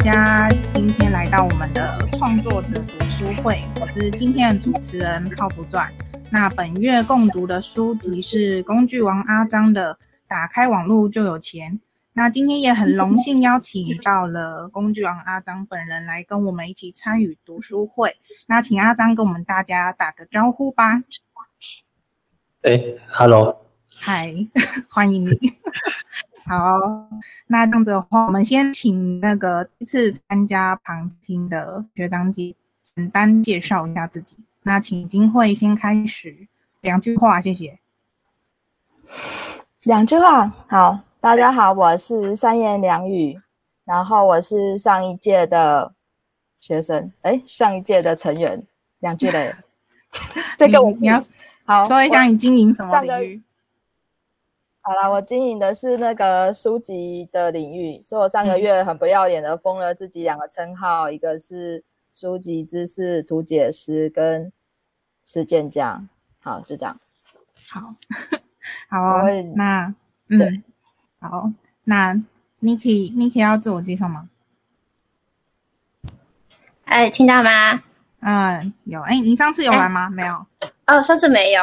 家今天来到我们的创作者读书会，我是今天的主持人泡芙传。那本月共读的书籍是工具王阿张的《打开网络就有钱》。那今天也很荣幸邀请到了工具王阿张本人来跟我们一起参与读书会。那请阿张跟我们大家打个招呼吧。哎，Hello，嗨，欢迎你。好，那这样子的话，我们先请那个第一次参加旁听的学长姐简单介绍一下自己。那请金慧先开始两句话，谢谢。两句话，好，大家好，我是三言两语，然后我是上一届的学生，哎，上一届的成员，两句嘞。这个我你要好说一下你经营什么领域。好了，我经营的是那个书籍的领域，所以我上个月很不要脸的封了自己两个称号，一个是书籍知识图解师跟实践家。好，就这样。好，好，那对，好，那 Niki，Niki 要自我介绍吗？哎，听到吗？嗯，有。哎，你上次有来吗？没有。哦，上次没有。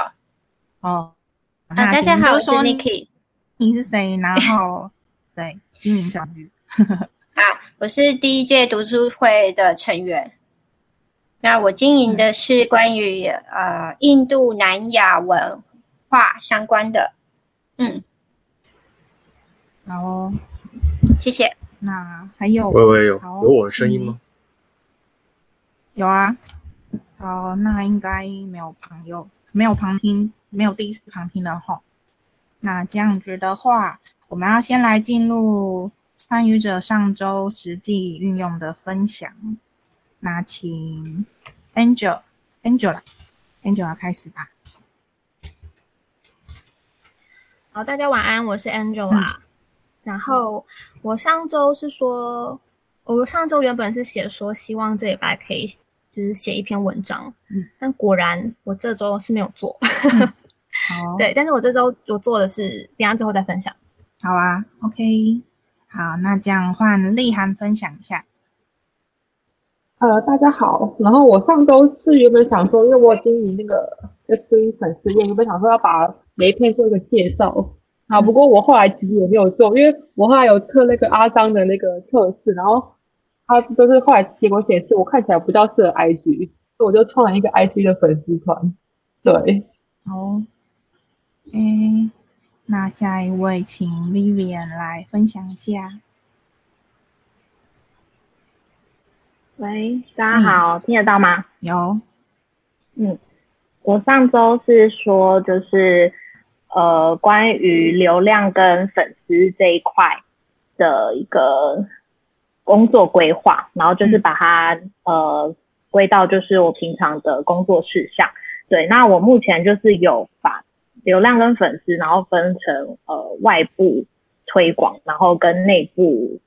哦。啊，大家好，我是 Niki。你是谁？然后 对经营教育。好，我是第一届读书会的成员。那我经营的是关于呃印度南亚文化相关的。嗯，好，谢谢。那还有，喂喂，有有我的声音吗？有啊。好，那应该没有朋友，没有旁听。没有第一次旁听的哈，那这样子的话，我们要先来进入参与者上周实际运用的分享。那请 Angel，Angela，Angela 开始吧。好，大家晚安，我是 Angela。然后我上周是说，我上周原本是写说，希望这礼拜可以。就是写一篇文章，嗯，但果然我这周是没有做，好，对，但是我这周我做的是，等下之后再分享，好啊，OK，好，那这样换丽涵分享一下。呃，大家好，然后我上周是原本想说，因为我经营那个 FB 粉丝页，原本想说要把每一篇做一个介绍，啊，不过我后来其实也没有做，因为我后来有测那个阿张的那个测试，然后。他就是后来结果显示我看起来不较适合 IG，所以我就创了一个 IG 的粉丝团。对，好，诶，那下一位请 Vivian 来分享一下。喂，大家好，听得到吗？有。嗯，我上周是说就是呃关于流量跟粉丝这一块的一个。工作规划，然后就是把它呃归到就是我平常的工作事项。对，那我目前就是有把流量跟粉丝，然后分成呃外部推广，然后跟内部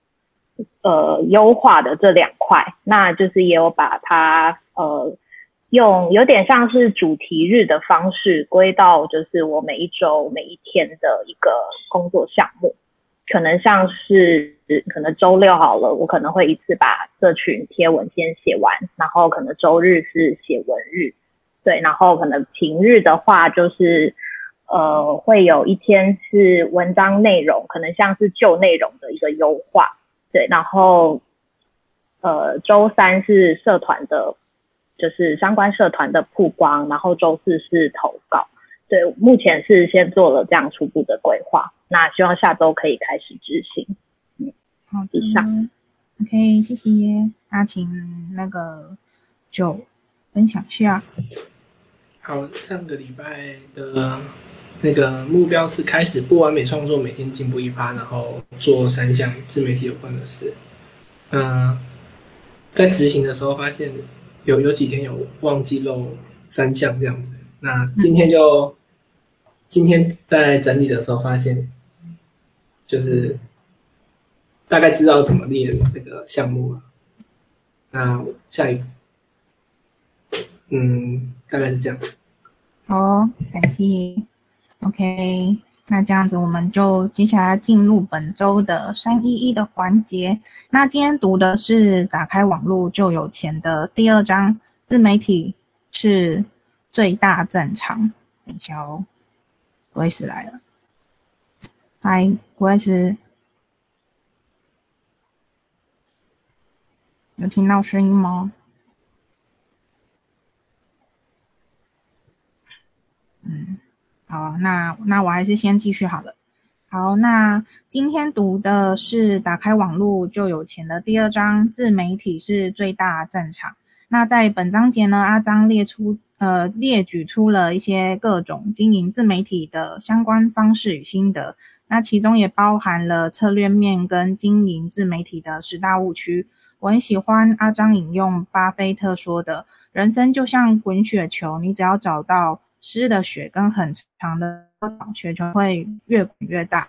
呃优化的这两块。那就是也有把它呃用有点像是主题日的方式归到就是我每一周每一天的一个工作项目。可能像是可能周六好了，我可能会一次把社群贴文先写完，然后可能周日是写文日，对，然后可能平日的话就是呃会有一天是文章内容，可能像是旧内容的一个优化，对，然后呃周三是社团的，就是相关社团的曝光，然后周四是投稿。对，目前是先做了这样初步的规划，那希望下周可以开始执行。嗯，好，以上。OK，谢谢。那请那个就分享一下。好，上个礼拜的那个目标是开始不完美创作，每天进步一趴，然后做三项自媒体有关的事。嗯，在执行的时候发现有有几天有忘记漏三项这样子，那今天就。今天在整理的时候发现，就是大概知道怎么列那个项目了。那下一步，嗯，大概是这样。好，感谢。OK，那这样子，我们就接下来进入本周的三一一的环节。那今天读的是打开网络就有钱的第二章，自媒体是最大战场。等一下哦，古斯来了，嗨，古斯，有听到声音吗？嗯。好，那那我还是先继续好了。好，那今天读的是打开网络就有钱的第二章，自媒体是最大战场。那在本章节呢，阿张列出呃列举出了一些各种经营自媒体的相关方式与心得，那其中也包含了策略面跟经营自媒体的十大误区。我很喜欢阿张引用巴菲特说的：“人生就像滚雪球，你只要找到。”湿的雪跟很长的雪球会越滚越大，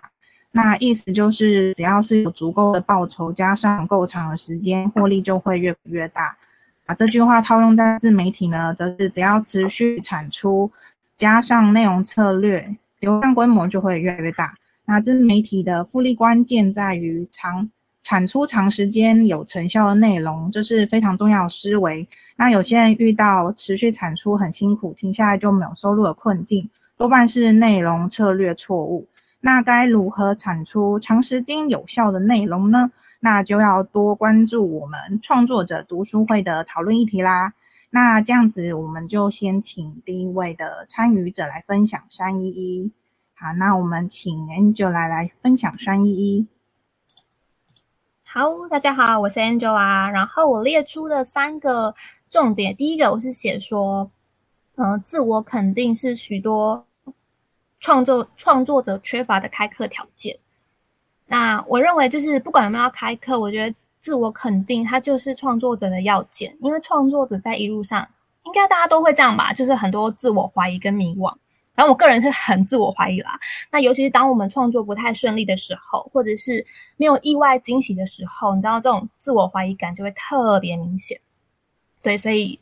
那意思就是只要是有足够的报酬，加上够长的时间，获利就会越滚越大。把这句话套用在自媒体呢，则是只要持续产出，加上内容策略，流量规模就会越来越大。那自媒体的复利关键在于长。产出长时间有成效的内容，这是非常重要的思维。那有些人遇到持续产出很辛苦，停下来就没有收入的困境，多半是内容策略错误。那该如何产出长时间有效的内容呢？那就要多关注我们创作者读书会的讨论议题啦。那这样子，我们就先请第一位的参与者来分享三一一。好，那我们请 Angel 来来分享三一一。好，大家好，我是 Angela。然后我列出的三个重点，第一个我是写说，嗯，自我肯定是许多创作创作者缺乏的开课条件。那我认为就是不管有没有要开课，我觉得自我肯定它就是创作者的要件，因为创作者在一路上，应该大家都会这样吧，就是很多自我怀疑跟迷惘。然后我个人是很自我怀疑啦，那尤其是当我们创作不太顺利的时候，或者是没有意外惊喜的时候，你知道这种自我怀疑感就会特别明显。对，所以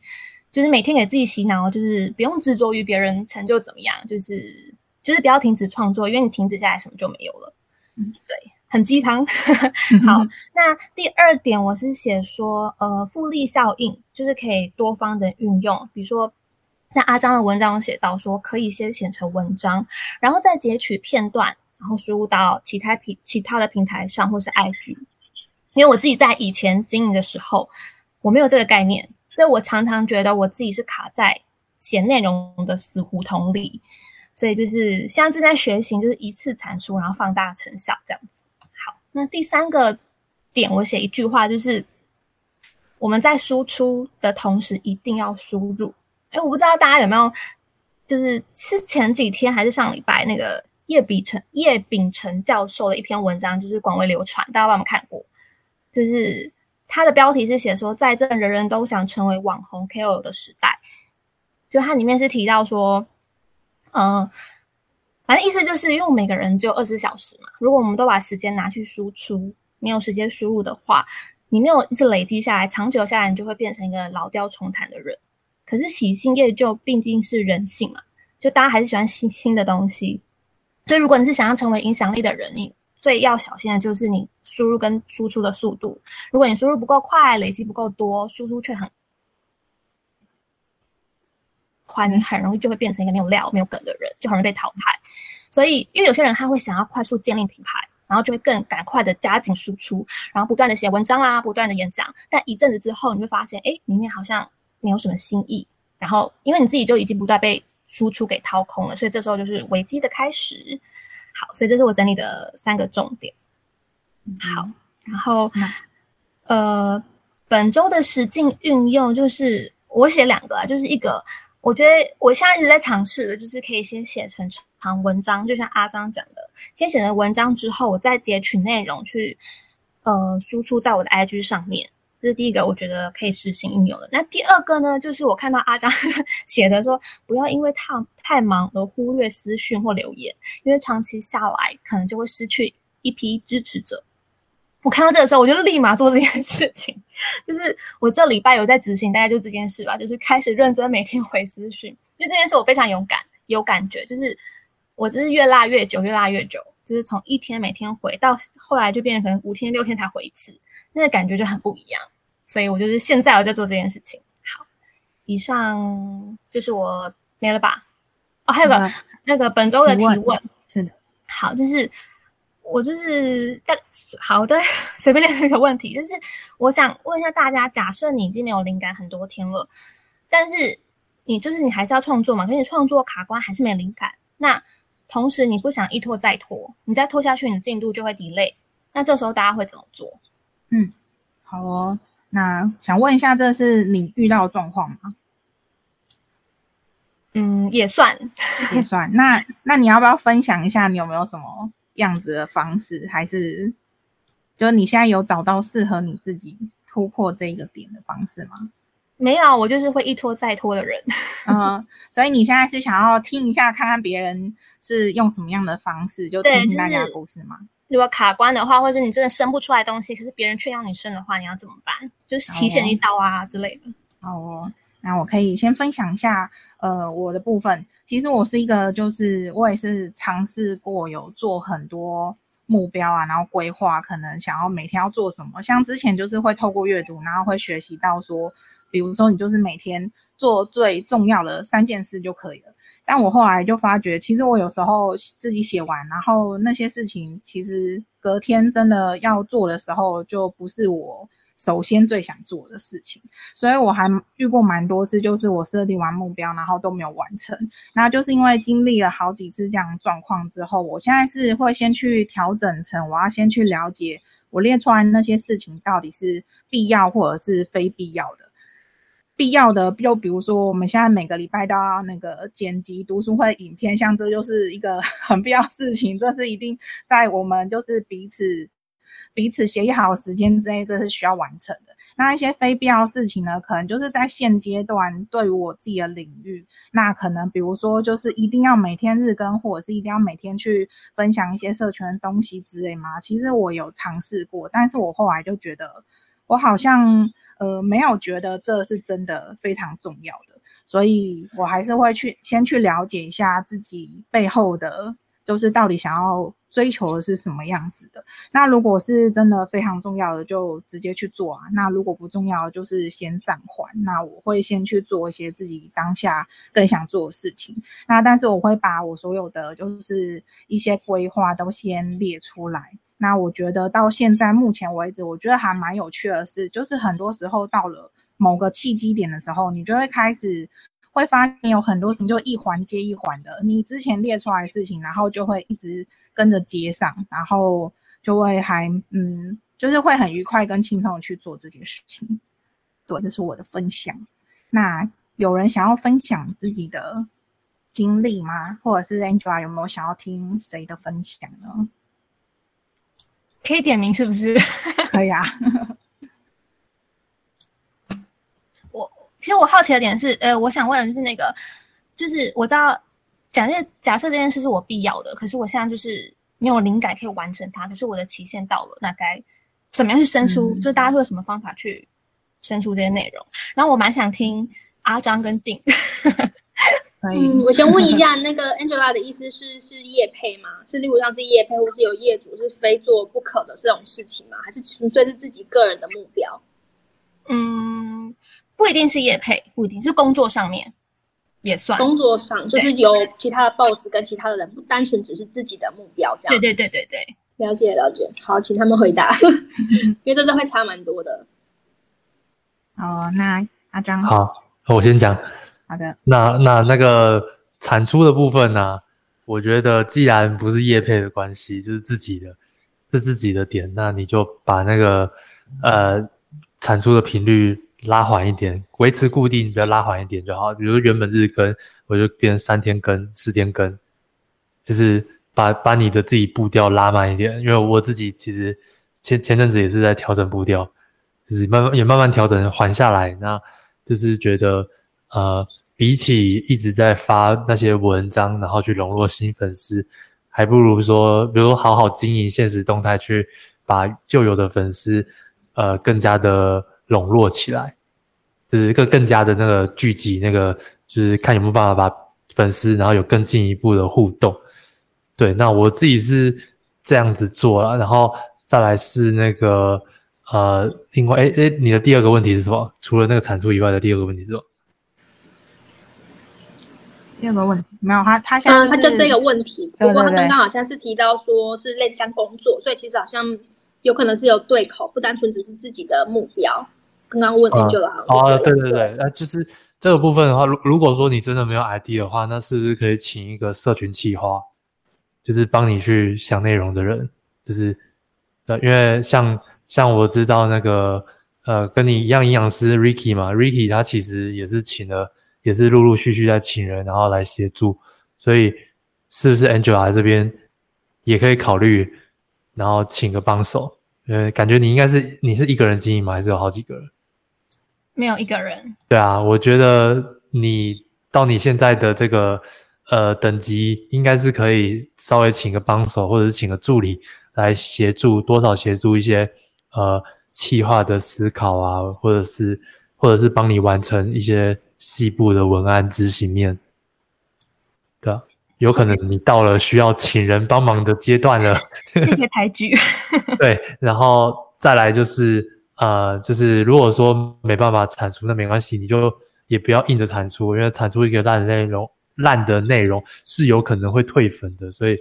就是每天给自己洗脑，就是不用执着于别人成就怎么样，就是就是不要停止创作，因为你停止下来什么就没有了。嗯，对，很鸡汤。好，那第二点我是写说，呃，复利效应就是可以多方的运用，比如说。在阿张的文章中写到说，可以先写成文章，然后再截取片段，然后输入到其他平其他的平台上，或是 IG。因为我自己在以前经营的时候，我没有这个概念，所以我常常觉得我自己是卡在写内容的死胡同里。所以就是现在正在学习，就是一次产出，然后放大成效这样子。好，那第三个点，我写一句话，就是我们在输出的同时，一定要输入。哎，我不知道大家有没有，就是是前几天还是上礼拜那个叶秉成叶秉成教授的一篇文章，就是广为流传，大家有没有看过？就是他的标题是写说，在这人人都想成为网红 KOL 的时代，就它里面是提到说，嗯，反正意思就是因为每个人只有二十小时嘛，如果我们都把时间拿去输出，没有时间输入的话，你没有一直累积下来，长久下来，你就会变成一个老调重弹的人。可是喜新厌旧毕竟是人性嘛，就大家还是喜欢新新的东西。所以如果你是想要成为影响力的人，你最要小心的就是你输入跟输出的速度。如果你输入不够快，累积不够多，输出却很快，你很容易就会变成一个没有料、没有梗的人，就很容易被淘汰。所以，因为有些人他会想要快速建立品牌，然后就会更赶快的加紧输出，然后不断的写文章啊，不断的演讲。但一阵子之后，你会发现，哎，里面好像。没有什么新意，然后因为你自己就已经不断被输出给掏空了，所以这时候就是危机的开始。好，所以这是我整理的三个重点。好，然后呃，本周的实境运用就是我写两个啊，就是一个我觉得我现在一直在尝试的，就是可以先写成长文章，就像阿张讲的，先写成文章之后，我再截取内容去呃输出在我的 IG 上面。这是第一个，我觉得可以实行应用的。那第二个呢，就是我看到阿张 写的说，不要因为太太忙而忽略私讯或留言，因为长期下来可能就会失去一批支持者。我看到这个时候，我就立马做这件事情，就是我这礼拜有在执行，大概就这件事吧，就是开始认真每天回私讯，因为这件事我非常勇敢有感觉，就是。我真是越拉越久，越拉越久，就是从一天每天回到后来就变成可能五天六天才回一次，那个感觉就很不一样。所以我就是现在我在做这件事情。好，以上就是我没了吧？哦，还有个那个本周的提问，是的，好，就是我就是在好的随便列一个问题，就是我想问一下大家，假设你已经没有灵感很多天了，但是你就是你还是要创作嘛？可是你创作卡关还是没灵感，那同时你不想一拖再拖，你再拖下去，你的进度就会 delay。那这时候大家会怎么做？嗯，好哦。那想问一下，这是你遇到的状况吗？嗯，也算，也 算。那那你要不要分享一下，你有没有什么样子的方式，还是就是你现在有找到适合你自己突破这个点的方式吗？没有，我就是会一拖再拖的人。嗯，所以你现在是想要听一下，看看别人是用什么样的方式，就听听大家的故事吗？如果卡关的话，或者你真的生不出来东西，可是别人却要你生的话，你要怎么办？就是提前一刀啊之类的。哦，那我可以先分享一下，呃，我的部分。其实我是一个，就是我也是尝试过有做很多目标啊，然后规划，可能想要每天要做什么。像之前就是会透过阅读，然后会学习到说，比如说你就是每天做最重要的三件事就可以了。但我后来就发觉，其实我有时候自己写完，然后那些事情其实隔天真的要做的时候，就不是我首先最想做的事情。所以我还遇过蛮多次，就是我设定完目标，然后都没有完成。那就是因为经历了好几次这样状况之后，我现在是会先去调整成，我要先去了解我列出来那些事情到底是必要或者是非必要的。必要的，就比如说，我们现在每个礼拜都要那个剪辑读书会影片，像这就是一个 很必要事情，这是一定在我们就是彼此彼此协议好时间之内，这是需要完成的。那一些非必要事情呢，可能就是在现阶段对于我自己的领域，那可能比如说就是一定要每天日更，或者是一定要每天去分享一些社群的东西之类嘛？其实我有尝试过，但是我后来就觉得我好像。呃，没有觉得这是真的非常重要的，所以我还是会去先去了解一下自己背后的，就是到底想要追求的是什么样子的。那如果是真的非常重要的，就直接去做啊。那如果不重要，就是先暂缓。那我会先去做一些自己当下更想做的事情。那但是我会把我所有的就是一些规划都先列出来。那我觉得到现在目前为止，我觉得还蛮有趣的是，就是很多时候到了某个契机点的时候，你就会开始会发现有很多事情就一环接一环的，你之前列出来的事情，然后就会一直跟着接上，然后就会还嗯，就是会很愉快跟轻松的去做这件事情。对，这是我的分享。那有人想要分享自己的经历吗？或者是 Angela 有没有想要听谁的分享呢？可以点名是不是？可以啊。我其实我好奇的点是，呃，我想问的是那个，就是我知道假设假设这件事是我必要的，可是我现在就是没有灵感可以完成它，可是我的期限到了，那该怎么样去生出？就大家会有什么方法去生出这些内容？然后我蛮想听阿张跟定。嗯，我先问一下，那个 Angela 的意思是是业配吗？是例如像是业配，或是有业主是非做不可的这种事情吗？还是纯粹是自己个人的目标？嗯，不一定是业配，不一定是工作上面也算。工作上就是有其他的 boss 跟其他的人，不单纯只是自己的目标这样。对对对对对，了解了解。好，请他们回答，因为这是会差蛮多的。哦，那阿张好，我先讲。好的，那那那个产出的部分呢？我觉得既然不是业配的关系，就是自己的，是自己的点，那你就把那个呃产出的频率拉缓一点，维持固定，不要拉缓一点就好。比如原本日更，我就变三天更、四天更，就是把把你的自己步调拉慢一点。因为我自己其实前前阵子也是在调整步调，就是慢慢也慢慢调整缓下来，那就是觉得呃。比起一直在发那些文章，然后去笼络新粉丝，还不如说，比如说好好经营现实动态，去把旧有的粉丝，呃，更加的笼络起来，就是更更加的那个聚集，那个就是看有没有办法把粉丝，然后有更进一步的互动。对，那我自己是这样子做了，然后再来是那个呃，另外，哎哎，你的第二个问题是什么？除了那个产出以外的第二个问题是什么？第二个问题没有他，他现在、嗯，他就这个问题。不过他刚刚好像是提到说是类似像工作，所以其实好像有可能是有对口，不单纯只是自己的目标。刚刚问嗯 Angela 好像哦，是这样对对对，那就是这个部分的话，如如果说你真的没有 ID 的话，那是不是可以请一个社群企划，就是帮你去想内容的人，就是呃，因为像像我知道那个呃，跟你一样营养师 Ricky 嘛，Ricky 他其实也是请了，也是陆陆续续在请人，然后来协助，所以是不是 Angela 这边也可以考虑，然后请个帮手？呃，感觉你应该是你是一个人经营吗？还是有好几个人？没有一个人，对啊，我觉得你到你现在的这个呃等级，应该是可以稍微请个帮手，或者是请个助理来协助，多少协助一些呃企划的思考啊，或者是或者是帮你完成一些细部的文案执行面。对啊，有可能你到了需要请人帮忙的阶段了。谢谢抬举。对，然后再来就是呃，就是如果说没办法产出，那没关系，你就也不要硬着产出，因为产出一个烂的内容，烂的内容是有可能会退粉的，所以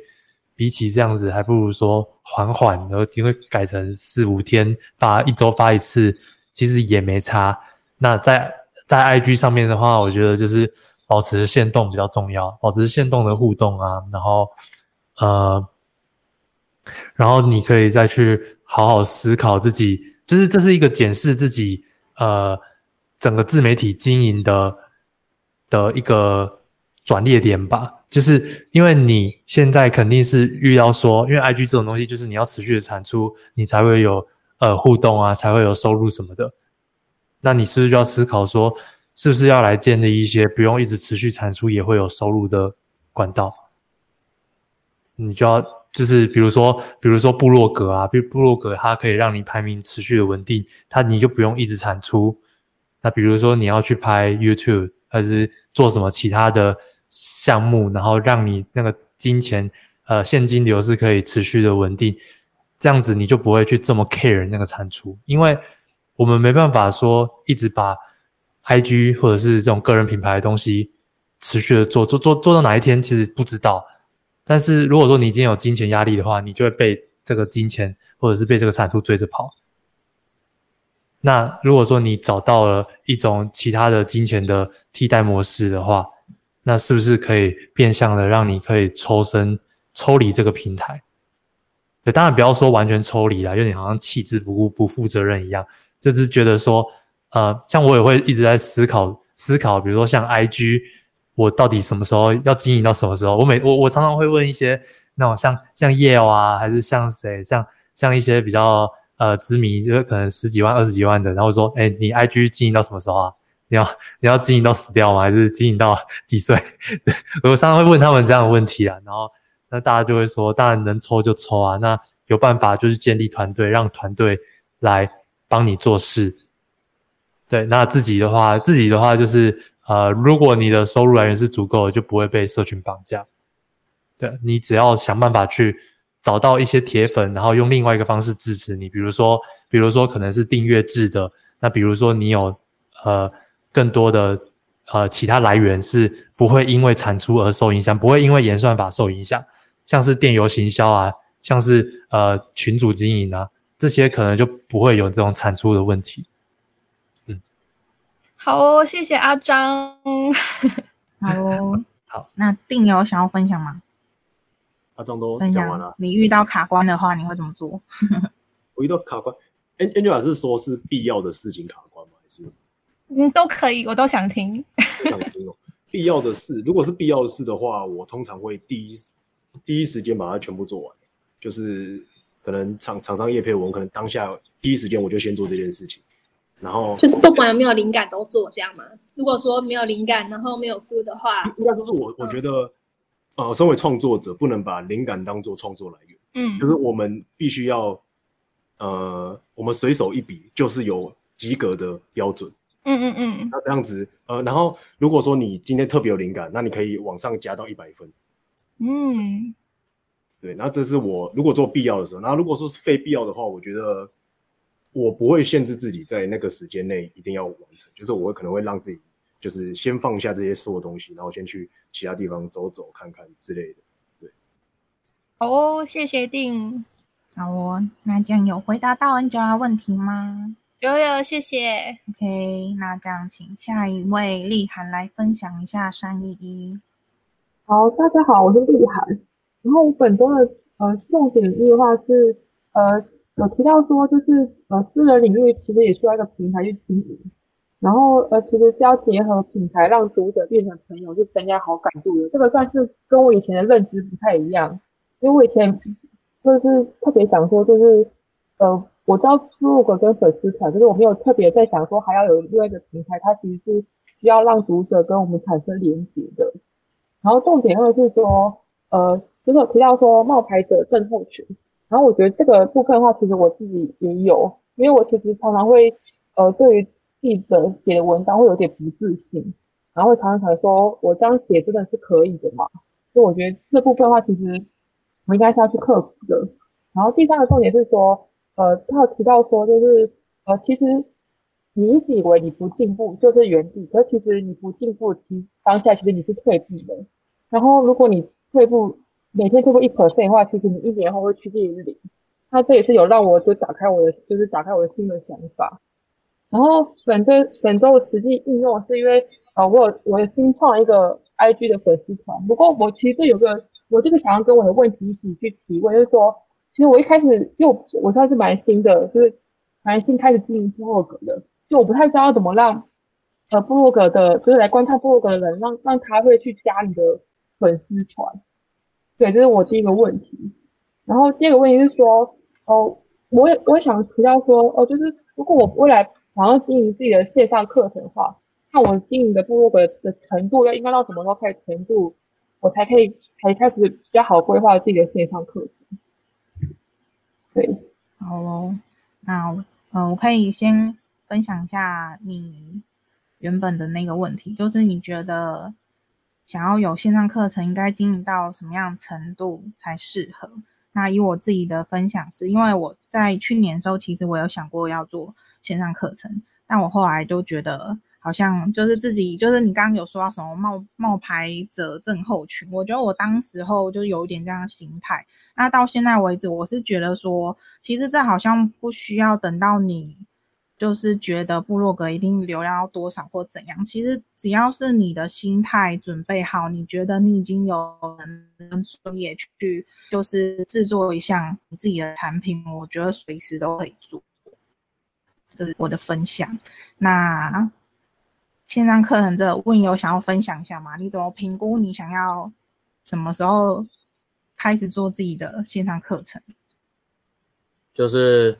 比起这样子，还不如说缓缓，然后因为改成四五天发，一周发一次，其实也没差。那在在 IG 上面的话，我觉得就是保持线动比较重要，保持线动的互动啊，然后呃。然后你可以再去好好思考自己，就是这是一个检视自己呃整个自媒体经营的的一个转捩点吧。就是因为你现在肯定是遇到说，因为 IG 这种东西，就是你要持续的产出，你才会有呃互动啊，才会有收入什么的。那你是不是就要思考说，是不是要来建立一些不用一直持续产出也会有收入的管道？你就要就是比如说，比如说部落格啊，比如部落格它可以让你排名持续的稳定，它你就不用一直产出。那比如说你要去拍 YouTube，还是做什么其他的项目，然后让你那个金钱呃现金流是可以持续的稳定，这样子你就不会去这么 care 那个产出，因为我们没办法说一直把 IG 或者是这种个人品牌的东西持续的做做做做到哪一天，其实不知道。但是如果说你已经有金钱压力的话，你就会被这个金钱或者是被这个产出追着跑。那如果说你找到了一种其他的金钱的替代模式的话，那是不是可以变相的让你可以抽身抽离这个平台？对，当然不要说完全抽离啦，有点好像弃之不顾、不负责任一样，就是觉得说，呃，像我也会一直在思考思考，比如说像 IG。我到底什么时候要经营到什么时候？我每我我常常会问一些那种像像 Yale 啊，还是像谁，像像一些比较呃知名，就是可能十几万、二十几万的，然后说，哎，你 IG 经营到什么时候啊？你要你要经营到死掉吗？还是经营到 几岁？我常常会问他们这样的问题啊，然后那大家就会说，当然能抽就抽啊，那有办法就是建立团队，让团队来帮你做事。对，那自己的话，自己的话就是。呃，如果你的收入来源是足够的，就不会被社群绑架。对你只要想办法去找到一些铁粉，然后用另外一个方式支持你，比如说，比如说可能是订阅制的，那比如说你有呃更多的呃其他来源是不会因为产出而受影响，不会因为演算法受影响，像是电邮行销啊，像是呃群组经营啊，这些可能就不会有这种产出的问题。嗯好哦，谢谢阿张。好哦，好，那定有想要分享吗？阿张都分享讲完了。你遇到卡关的话，你会怎么做？我遇到卡关，An Angela 是说是必要的事情卡关吗？还是嗯，都可以，我都想听。必要的事，如果是必要的事的话，我通常会第一第一时间把它全部做完，就是可能厂厂商业配我可能当下第一时间我就先做这件事情，然后就是不管有没有灵感都做这样吗？如果说没有灵感，然后没有 feel 的话，应该说是我我觉得，呃，身为创作者不能把灵感当做创作来源，嗯就是我们必须要，呃，我们随手一笔就是有及格的标准。嗯嗯嗯那这样子，呃，然后如果说你今天特别有灵感，那你可以往上加到一百分。嗯，对，那这是我如果做必要的时候，那如果说是非必要的话，我觉得我不会限制自己在那个时间内一定要完成，就是我会可能会让自己就是先放下这些所有东西，然后先去其他地方走走看看之类的。好哦，谢谢定。好哦，那这样有回答到 Angela 问题吗有有，谢谢。？OK，那这样请下一位丽涵来分享一下三一一。好，大家好，我是丽涵。然后我本周的呃重点计划是呃有提到说，就是呃私人领域其实也需要一个平台去经营，然后呃其实是要结合品牌，让读者变成朋友，就增加好感度的。这个算是跟我以前的认知不太一样，因为我以前就是特别想说，就是呃我知道 blog 跟粉丝团，可是我没有特别在想说还要有另外一个平台，它其实是需要让读者跟我们产生连接的。然后重点二是说，呃，就是有提到说冒牌者症候群，然后我觉得这个部分的话，其实我自己也有，因为我其实常常会，呃，对于记者写的文章会有点不自信，然后常常想说，我这样写真的是可以的嘛？所以我觉得这部分的话，其实我应该是要去克服的。然后第三个重点是说，呃，他有提到说，就是呃，其实你一直以为你不进步就是原地，可是其实你不进步，其当下其实你是退步的。然后如果你退步每天退步一 percent 的话，其实你一年后会趋近于零。那这也是有让我就打开我的，就是打开我的新的想法。然后本周本周的实际应用是因为呃，我有我新创一个 IG 的粉丝团，不过我其实有个我这个想要跟我的问题一起去提问，就是说，其实我一开始又我我算是蛮新的，就是蛮新开始经营部落格的，就我不太知道怎么让呃部落格的，就是来观看部落格的人，让让他会去加你的粉丝团。对，这是我第一个问题。然后第二个问题是说，哦，我也我也想提到说，哦，就是如果我未来想要经营自己的线上课程的话，那我经营的部落格的程度要应该到什么时候开始程度，我才可以才开始比较好规划自己的线上课程。对，好喽，那呃，我可以先分享一下你原本的那个问题，就是你觉得想要有线上课程，应该经营到什么样程度才适合？那以我自己的分享是，因为我在去年的时候，其实我有想过要做线上课程，但我后来就觉得好像就是自己，就是你刚刚有说到什么冒冒牌者症候群，我觉得我当时候就有一点这样的心态。那到现在为止，我是觉得说，其实这好像不需要等到你就是觉得部落格一定流量要多少或怎样，其实只要是你的心态准备好，你觉得你已经有能专业去就是制作一项你自己的产品，我觉得随时都可以做。这是我的分享。那线上课程这问有想要分享一下吗？你怎么评估你想要什么时候开始做自己的线上课程？就是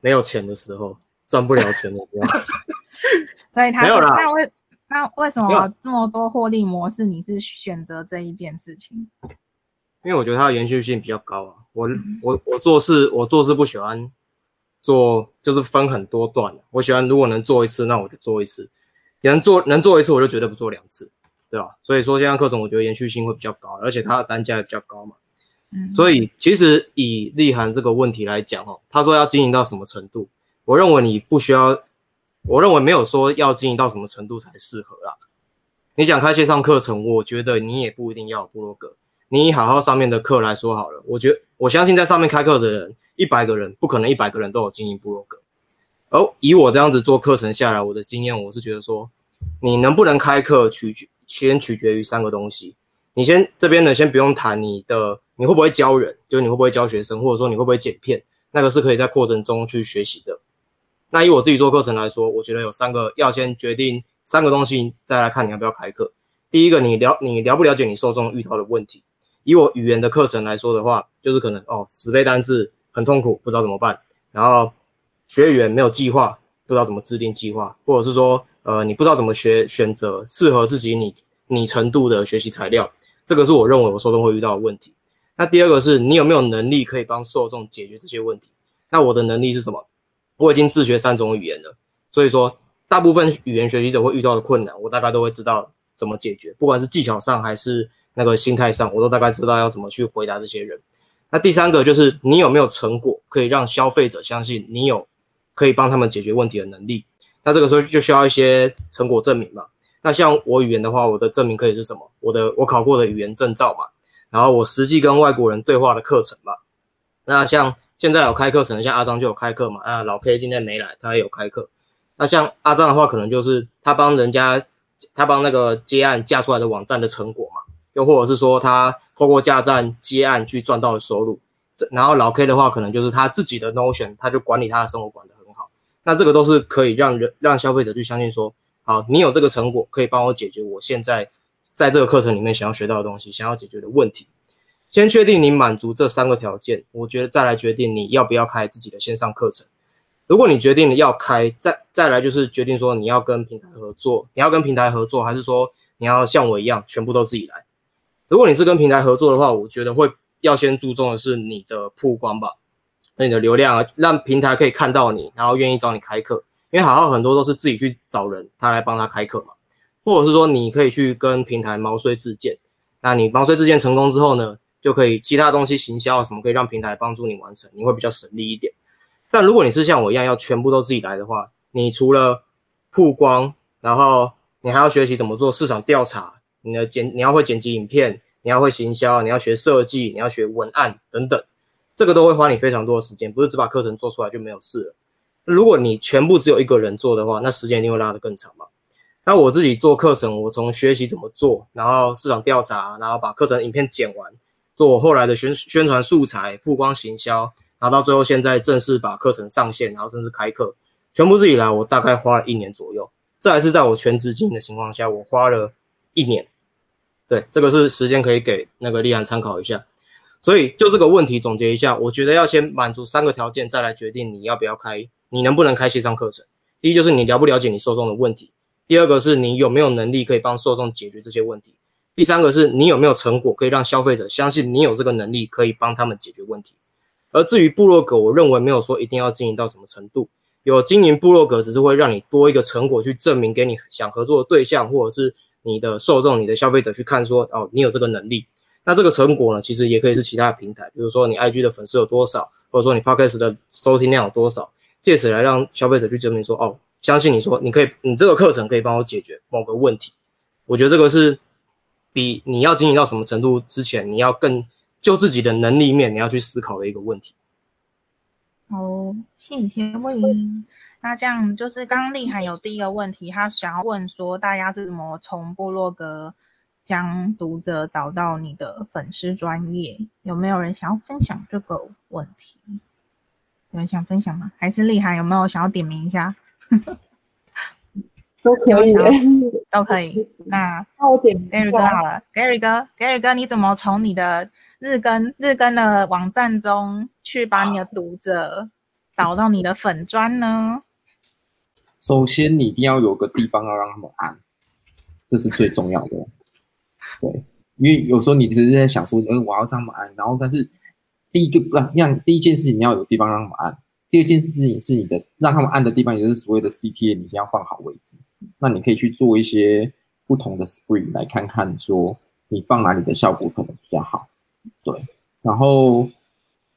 没有钱的时候，赚不了钱的。所以他没有啦那为那为什么这么多获利模式，你是选择这一件事情？因为我觉得它的延续性比较高啊。我我我做事我做事不喜欢做，就是分很多段。我喜欢如果能做一次，那我就做一次；能做能做一次，我就绝对不做两次，对吧？所以说线上课程我觉得延续性会比较高，而且它的单价也比较高嘛。嗯，所以其实以立涵这个问题来讲哦，他说要经营到什么程度，我认为你不需要，我认为没有说要经营到什么程度才适合啦。你想开线上课程，我觉得你也不一定要有部落格。你好好上面的课来说好了，我觉我相信在上面开课的人，一百个人不可能一百个人都有经营部落格。而以我这样子做课程下来，我的经验我是觉得说，你能不能开课取决先取决于三个东西。你先这边呢，先不用谈你的你会不会教人，就是你会不会教学生，或者说你会不会剪片，那个是可以在过程中去学习的。那以我自己做课程来说，我觉得有三个要先决定三个东西，再来看你要不要开课。第一个，你了你了不了解你受众遇到的问题。以我语言的课程来说的话，就是可能哦死背单字很痛苦，不知道怎么办。然后学语言没有计划，不知道怎么制定计划，或者是说呃你不知道怎么学选择适合自己你你程度的学习材料。这个是我认为我受众会遇到的问题。那第二个是你有没有能力可以帮受众解决这些问题？那我的能力是什么？我已经自学三种语言了，所以说大部分语言学习者会遇到的困难，我大概都会知道怎么解决，不管是技巧上还是那个心态上，我都大概知道要怎么去回答这些人。那第三个就是你有没有成果可以让消费者相信你有可以帮他们解决问题的能力？那这个时候就需要一些成果证明嘛。那像我语言的话，我的证明可以是什么？我的我考过的语言证照嘛，然后我实际跟外国人对话的课程嘛。那像现在有开课程，像阿张就有开课嘛。啊，老 K 今天没来，他也有开课。那像阿张的话，可能就是他帮人家，他帮那个接案架出来的网站的成果嘛，又或者是说他透过架站接案去赚到的收入。这然后老 K 的话，可能就是他自己的 Notion，他就管理他的生活管得很好。那这个都是可以让人让消费者去相信说，好，你有这个成果可以帮我解决我现在在这个课程里面想要学到的东西，想要解决的问题。先确定你满足这三个条件，我觉得再来决定你要不要开自己的线上课程。如果你决定了要开，再再来就是决定说你要跟平台合作，你要跟平台合作，还是说你要像我一样全部都自己来？如果你是跟平台合作的话，我觉得会要先注重的是你的曝光吧，那你的流量啊，让平台可以看到你，然后愿意找你开课。因为好像很多都是自己去找人，他来帮他开课嘛，或者是说你可以去跟平台毛遂自荐。那你毛遂自荐成功之后呢？就可以其他东西行销什么可以让平台帮助你完成，你会比较省力一点。但如果你是像我一样要全部都自己来的话，你除了曝光，然后你还要学习怎么做市场调查，你的剪你要会剪辑影片，你要会行销，你要学设计，你要学文案等等，这个都会花你非常多的时间，不是只把课程做出来就没有事了。如果你全部只有一个人做的话，那时间一定会拉得更长嘛。那我自己做课程，我从学习怎么做，然后市场调查，然后把课程影片剪完。做后来的宣宣传素材、曝光行销，然后到最后现在正式把课程上线，然后正式开课，全部自己来，我大概花了一年左右。这还是在我全职经营的情况下，我花了一年。对，这个是时间可以给那个立案参考一下。所以就这个问题总结一下，我觉得要先满足三个条件，再来决定你要不要开，你能不能开线上课程。第一就是你了不了解你受众的问题，第二个是你有没有能力可以帮受众解决这些问题。第三个是你有没有成果可以让消费者相信你有这个能力可以帮他们解决问题。而至于部落格，我认为没有说一定要经营到什么程度，有经营部落格只是会让你多一个成果去证明给你想合作的对象或者是你的受众、你的消费者去看说哦，你有这个能力。那这个成果呢，其实也可以是其他的平台，比如说你 IG 的粉丝有多少，或者说你 Podcast 的收听量有多少，借此来让消费者去证明说哦，相信你说你可以，你这个课程可以帮我解决某个问题。我觉得这个是。比你要经营到什么程度之前，你要更就自己的能力面，你要去思考的一个问题。哦，谢谢魏英。那这样就是刚刚立涵有第一个问题，他想要问说，大家是怎么从部落格将读者导到你的粉丝专业？有没有人想要分享这个问题？有人想分享吗？还是立涵有没有想要点名一下？都可以，都可以。那那我点 Gary 哥好了，Gary 哥，Gary 哥，你怎么从你的日更日更的网站中去把你的读者导到你的粉砖呢？首先，你一定要有个地方要让他们按，这是最重要的。对，因为有时候你只是在想说，嗯，我要让他们按，然后但是第一个不让第一件事情你要有地方让他们按，第二件事情是你的让他们按的地方，也就是所谓的 CPA，你一定要放好位置。那你可以去做一些不同的 spring 来看看，说你放哪里的效果可能比较好，对。然后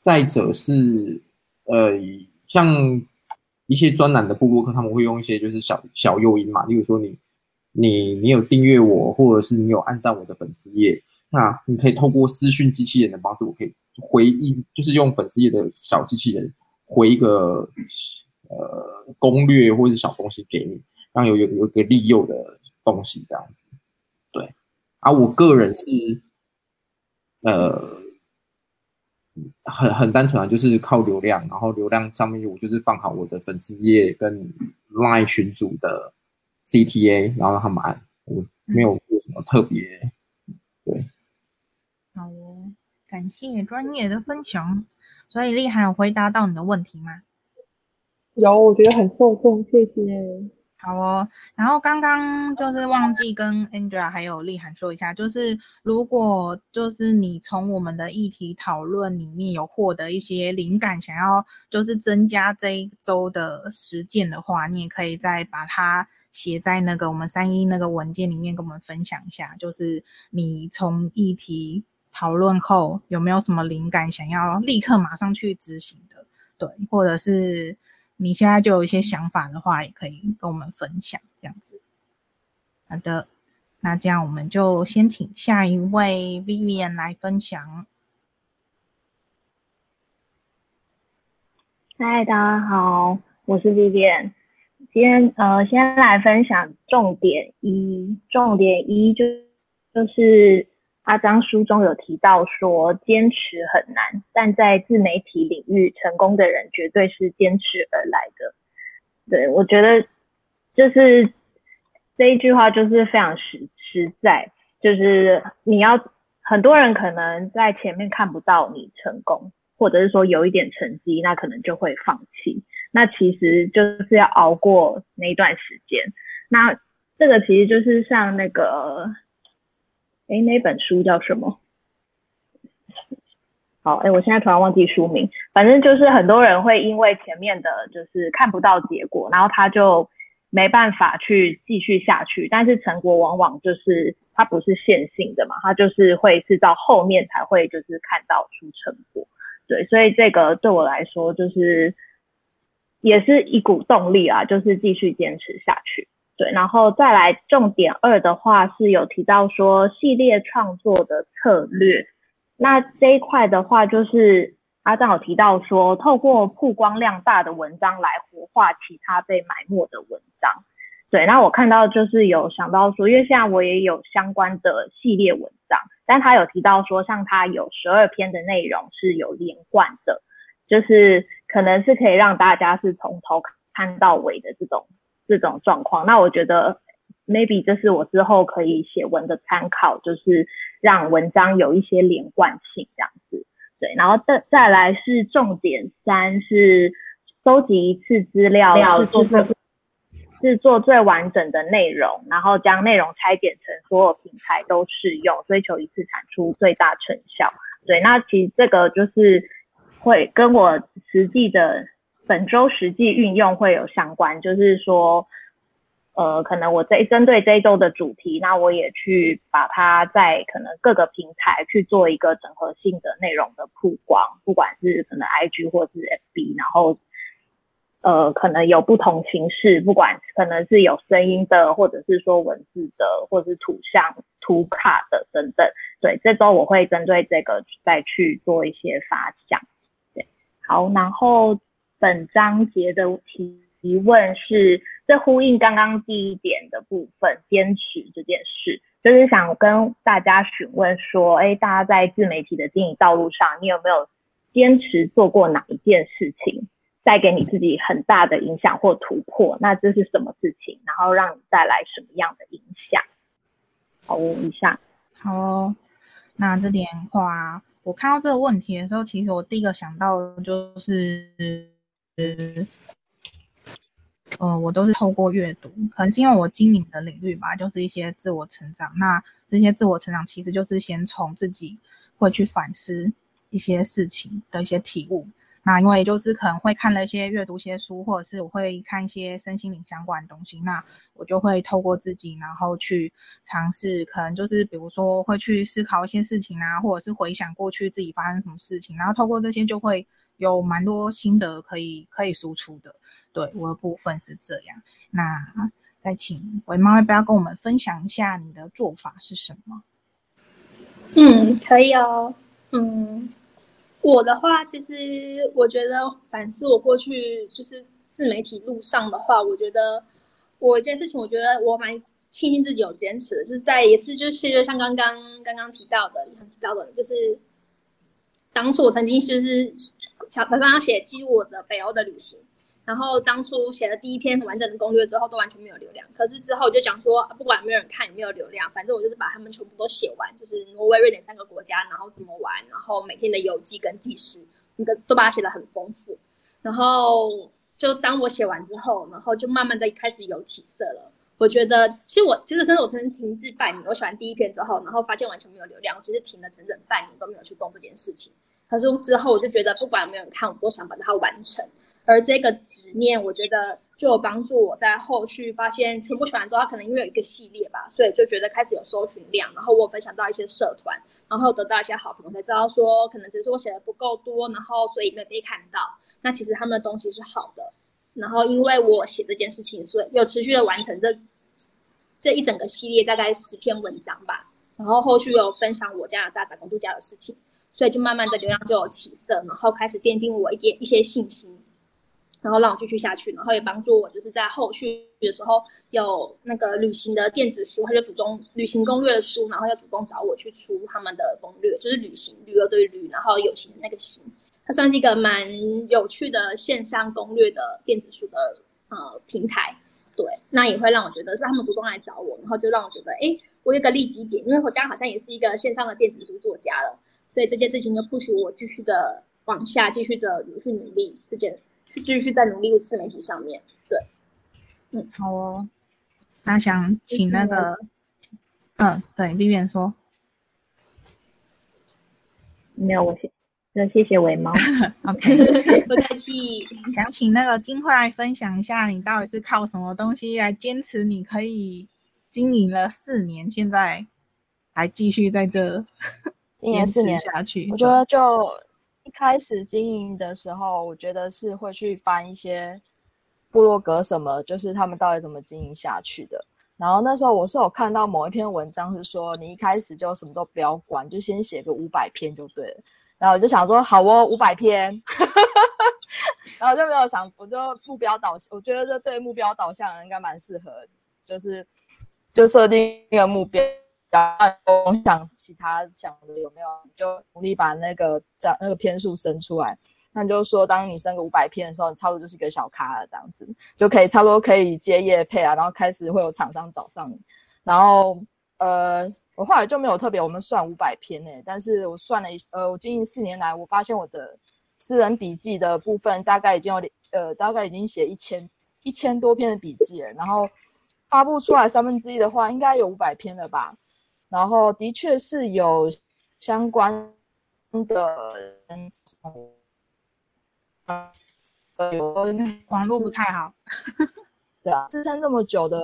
再者是，呃，像一些专栏的布洛克，他们会用一些就是小小诱因嘛，例如说你你你有订阅我，或者是你有按赞我的粉丝页，那你可以透过私讯机器人的方式，我可以回应，就是用粉丝页的小机器人回一个呃攻略或者是小东西给你。让有有有个利诱的东西这样子，对，啊，我个人是，呃，很很单纯啊，就是靠流量，然后流量上面我就是放好我的粉丝页跟 Line 群组的 CTA，然后让他们按，我没有做什么特别，对。好哦，感谢专业的分享，所以厉害有回答到你的问题吗？有，我觉得很受众，谢谢。好哦，然后刚刚就是忘记跟 Angela 还有丽涵说一下，就是如果就是你从我们的议题讨论里面有获得一些灵感，想要就是增加这一周的实践的话，你也可以再把它写在那个我们三一那个文件里面跟我们分享一下，就是你从议题。讨论后有没有什么灵感，想要立刻马上去执行的？对，或者是你现在就有一些想法的话，也可以跟我们分享。这样子，好的，那这样我们就先请下一位 Vivian 来分享。嗨，大家好，我是 Vivian。今天呃，先来分享重点一，重点一就就是阿张书中有提到说，坚持很难，但在自媒体领域成功的人，绝对是坚持而来的。对我觉得就是这一句话就是非常实实在，就是你要很多人可能在前面看不到你成功。或者是说有一点成绩，那可能就会放弃。那其实就是要熬过那一段时间。那这个其实就是像那个，哎，那本书叫什么？好，哎，我现在突然忘记书名。反正就是很多人会因为前面的就是看不到结果，然后他就没办法去继续下去。但是成果往往就是它不是线性的嘛，它就是会是到后面才会就是看到出成果。对，所以这个对我来说就是也是一股动力啊，就是继续坚持下去。对，然后再来重点二的话是有提到说系列创作的策略，那这一块的话就是阿张有提到说，透过曝光量大的文章来活化其他被埋没的文章。对，那我看到就是有想到说，因为现在我也有相关的系列文章。但他有提到说，像他有十二篇的内容是有连贯的，就是可能是可以让大家是从头看到尾的这种这种状况。那我觉得 maybe 这是我之后可以写文的参考，就是让文章有一些连贯性这样子。对，然后再再来是重点三是收集一次资料制作。制作最完整的内容，然后将内容拆解成所有平台都适用，追求一次产出最大成效。对，那其实这个就是会跟我实际的本周实际运用会有相关，就是说，呃，可能我这针对这一周的主题，那我也去把它在可能各个平台去做一个整合性的内容的曝光，不管是可能 IG 或是 FB，然后。呃，可能有不同形式，不管可能是有声音的，或者是说文字的，或者是图像、图卡的等等。对，这周我会针对这个再去做一些发想。对，好，然后本章节的提问是，这呼应刚刚第一点的部分，坚持这件事，就是想跟大家询问说，哎，大家在自媒体的经营道路上，你有没有坚持做过哪一件事情？带给你自己很大的影响或突破，那这是什么事情？然后让你带来什么样的影响？好，一下。好，那这点话，我看到这个问题的时候，其实我第一个想到的就是，呃，我都是透过阅读，可能是因为我经营的领域吧，就是一些自我成长。那这些自我成长，其实就是先从自己会去反思一些事情的一些体悟。那因为就是可能会看了一些阅读些书，或者是我会看一些身心灵相关的东西，那我就会透过自己，然后去尝试，可能就是比如说会去思考一些事情啊，或者是回想过去自己发生什么事情，然后透过这些就会有蛮多心得可以可以输出的。对我的部分是这样。那再请维猫要不要跟我们分享一下你的做法是什么？嗯，可以哦。嗯。我的话，其实我觉得反思我过去就是自媒体路上的话，我觉得我一件事情，我觉得我蛮庆幸自己有坚持的，就是在也是就是就像刚刚刚刚提到的，提到的，就是当初我曾经就是想刚刚写记录我的北欧的旅行。然后当初写了第一篇完整的攻略之后，都完全没有流量。可是之后我就讲说，不管没有人看，有没有流量，反正我就是把他们全部都写完，就是挪威、瑞典三个国家，然后怎么玩，然后每天的游记跟记事，那个都把它写得很丰富。然后就当我写完之后，然后就慢慢的开始有起色了。我觉得其实我其实甚至我曾经停滞半年，我写完第一篇之后，然后发现完全没有流量，我其实停了整整半年都没有去动这件事情。可是之后我就觉得，不管有没有看，我都想把它完成。而这个执念，我觉得就有帮助我在后续发现全部写完之后，它可能因为有一个系列吧，所以就觉得开始有搜寻量，然后我分享到一些社团，然后得到一些好评，我才知道说可能只是我写的不够多，然后所以没被看到。那其实他们的东西是好的，然后因为我写这件事情，所以有持续的完成这这一整个系列，大概十篇文章吧。然后后续有分享我加拿大打工度假的事情，所以就慢慢的流量就有起色，然后开始奠定我一点一些信心，然后让我继续下去，然后也帮助我就是在后续的时候有那个旅行的电子书，他就主动旅行攻略的书，然后要主动找我去出他们的攻略，就是旅行旅游的旅，然后有形的那个行，它算是一个蛮有趣的线上攻略的电子书的呃平台。对，那也会让我觉得是他们主动来找我，然后就让我觉得，哎，我有个利基点，因为我家好像也是一个线上的电子书作家了，所以这件事情就不许我继续的往下，继续的去努力这件，去继续在努力自媒体上面。对，嗯，好哦。那想请那个，嗯，对，B B 说，没有，我先。那谢谢尾猫。OK，不客气。想请那个金慧来分享一下，你到底是靠什么东西来坚持？你可以经营了四年，现在还继续在这坚持下去。我觉得就一开始经营的时候，我觉得是会去翻一些部落格什么，就是他们到底怎么经营下去的。然后那时候我是有看到某一篇文章是说，你一开始就什么都不要管，就先写个五百篇就对了。然后我就想说，好哦，五百篇，然后就没有想，我就目标导向，我觉得这对目标导向应该蛮适合，就是就设定一个目标，然后我想其他想的有没有，就努力把那个这那个篇数生出来。那就是说，当你升个五百篇的时候，你差不多就是一个小咖了，这样子就可以差不多可以接业配啊，然后开始会有厂商找上你，然后呃。我后来就没有特别，我们算五百篇呢，但是我算了一，呃，我经营四年来，我发现我的私人笔记的部分大概已经有，呃，大概已经写一千一千多篇的笔记了，然后发布出来三分之一的话，应该有五百篇了吧，然后的确是有相关的，呃，有网络不太好，对啊，支撑这么久的，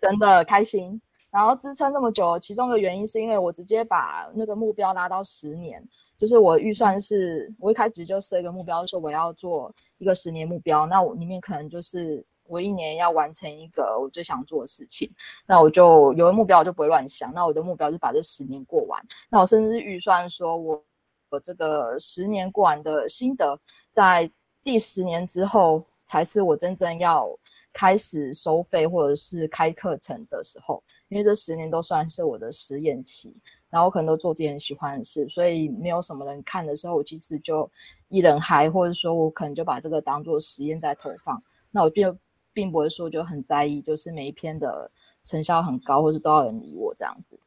真的开心。然后支撑这么久，其中的原因是因为我直接把那个目标拉到十年，就是我预算是，我一开始就设一个目标，说我要做一个十年目标，那我里面可能就是我一年要完成一个我最想做的事情，那我就有了目标，我就不会乱想，那我的目标是把这十年过完，那我甚至预算说我我这个十年过完的心得，在第十年之后才是我真正要开始收费或者是开课程的时候。因为这十年都算是我的实验期，然后可能都做自己很喜欢的事，所以没有什么人看的时候，我其实就一人嗨，或者说我可能就把这个当做实验在投放。那我就并不会说就很在意，就是每一篇的成效很高，或是都要人理我这样子。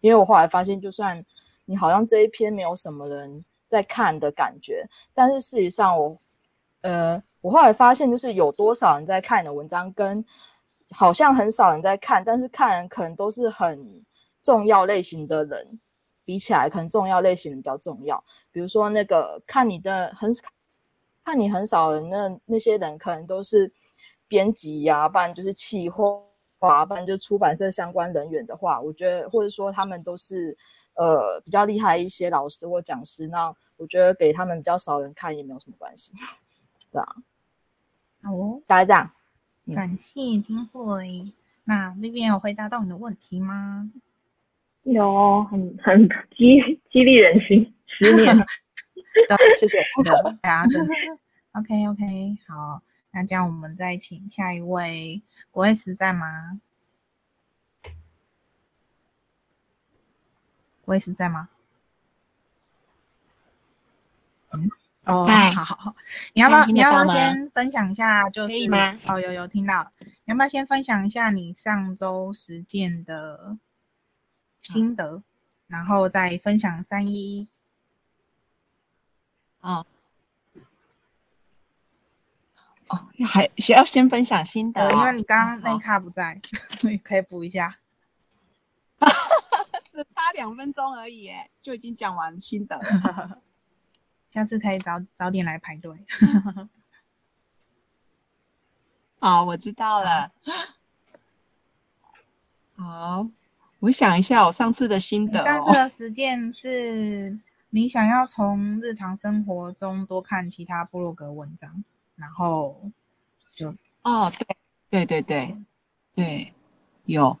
因为我后来发现，就算你好像这一篇没有什么人在看的感觉，但是事实上我，呃，我后来发现就是有多少人在看你的文章跟。好像很少人在看，但是看人可能都是很重要类型的人，比起来可能重要类型比较重要。比如说那个看你的很看你很少人，那那些人可能都是编辑呀，不然就是企划，不然就出版社相关人员的话，我觉得或者说他们都是呃比较厉害一些老师或讲师，那我觉得给他们比较少人看也没有什么关系，对啊，哦，大家这样。感谢金慧。那 Vivian 有回答到你的问题吗？有，很很激激励人心，十年。谢谢。大家，OK OK，好，那这样我们再请下一位，国卫师在吗？国卫师在吗？嗯。哦，好好好，你要不要你要不要先分享一下？就是哦，有有听到，你要不要先分享一下你上周实践的心得，然后再分享三一。哦，哦，还需要先分享心得，因为你刚刚那一卡不在，你可以补一下。只差两分钟而已，哎，就已经讲完心得。下次可以早早点来排队。好，我知道了。好，我想一下，我上次的心你得上次的哦，实践是你想要从日常生活中多看其他部落格文章，然后就哦，对对对对对，有，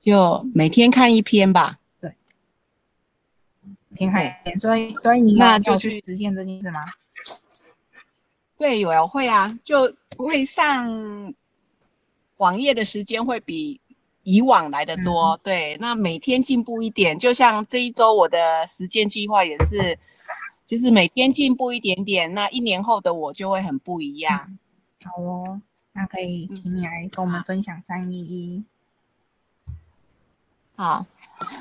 就每天看一篇吧。听海点，所以所以你那就去去实践这件事吗？对，有啊，会啊，就会上网页的时间会比以往来的多。对，那每天进步一点，就像这一周我的实践计划也是，就是每天进步一点点，那一年后的我就会很不一样。好哦，那可以请你来跟我们分享三一一。好，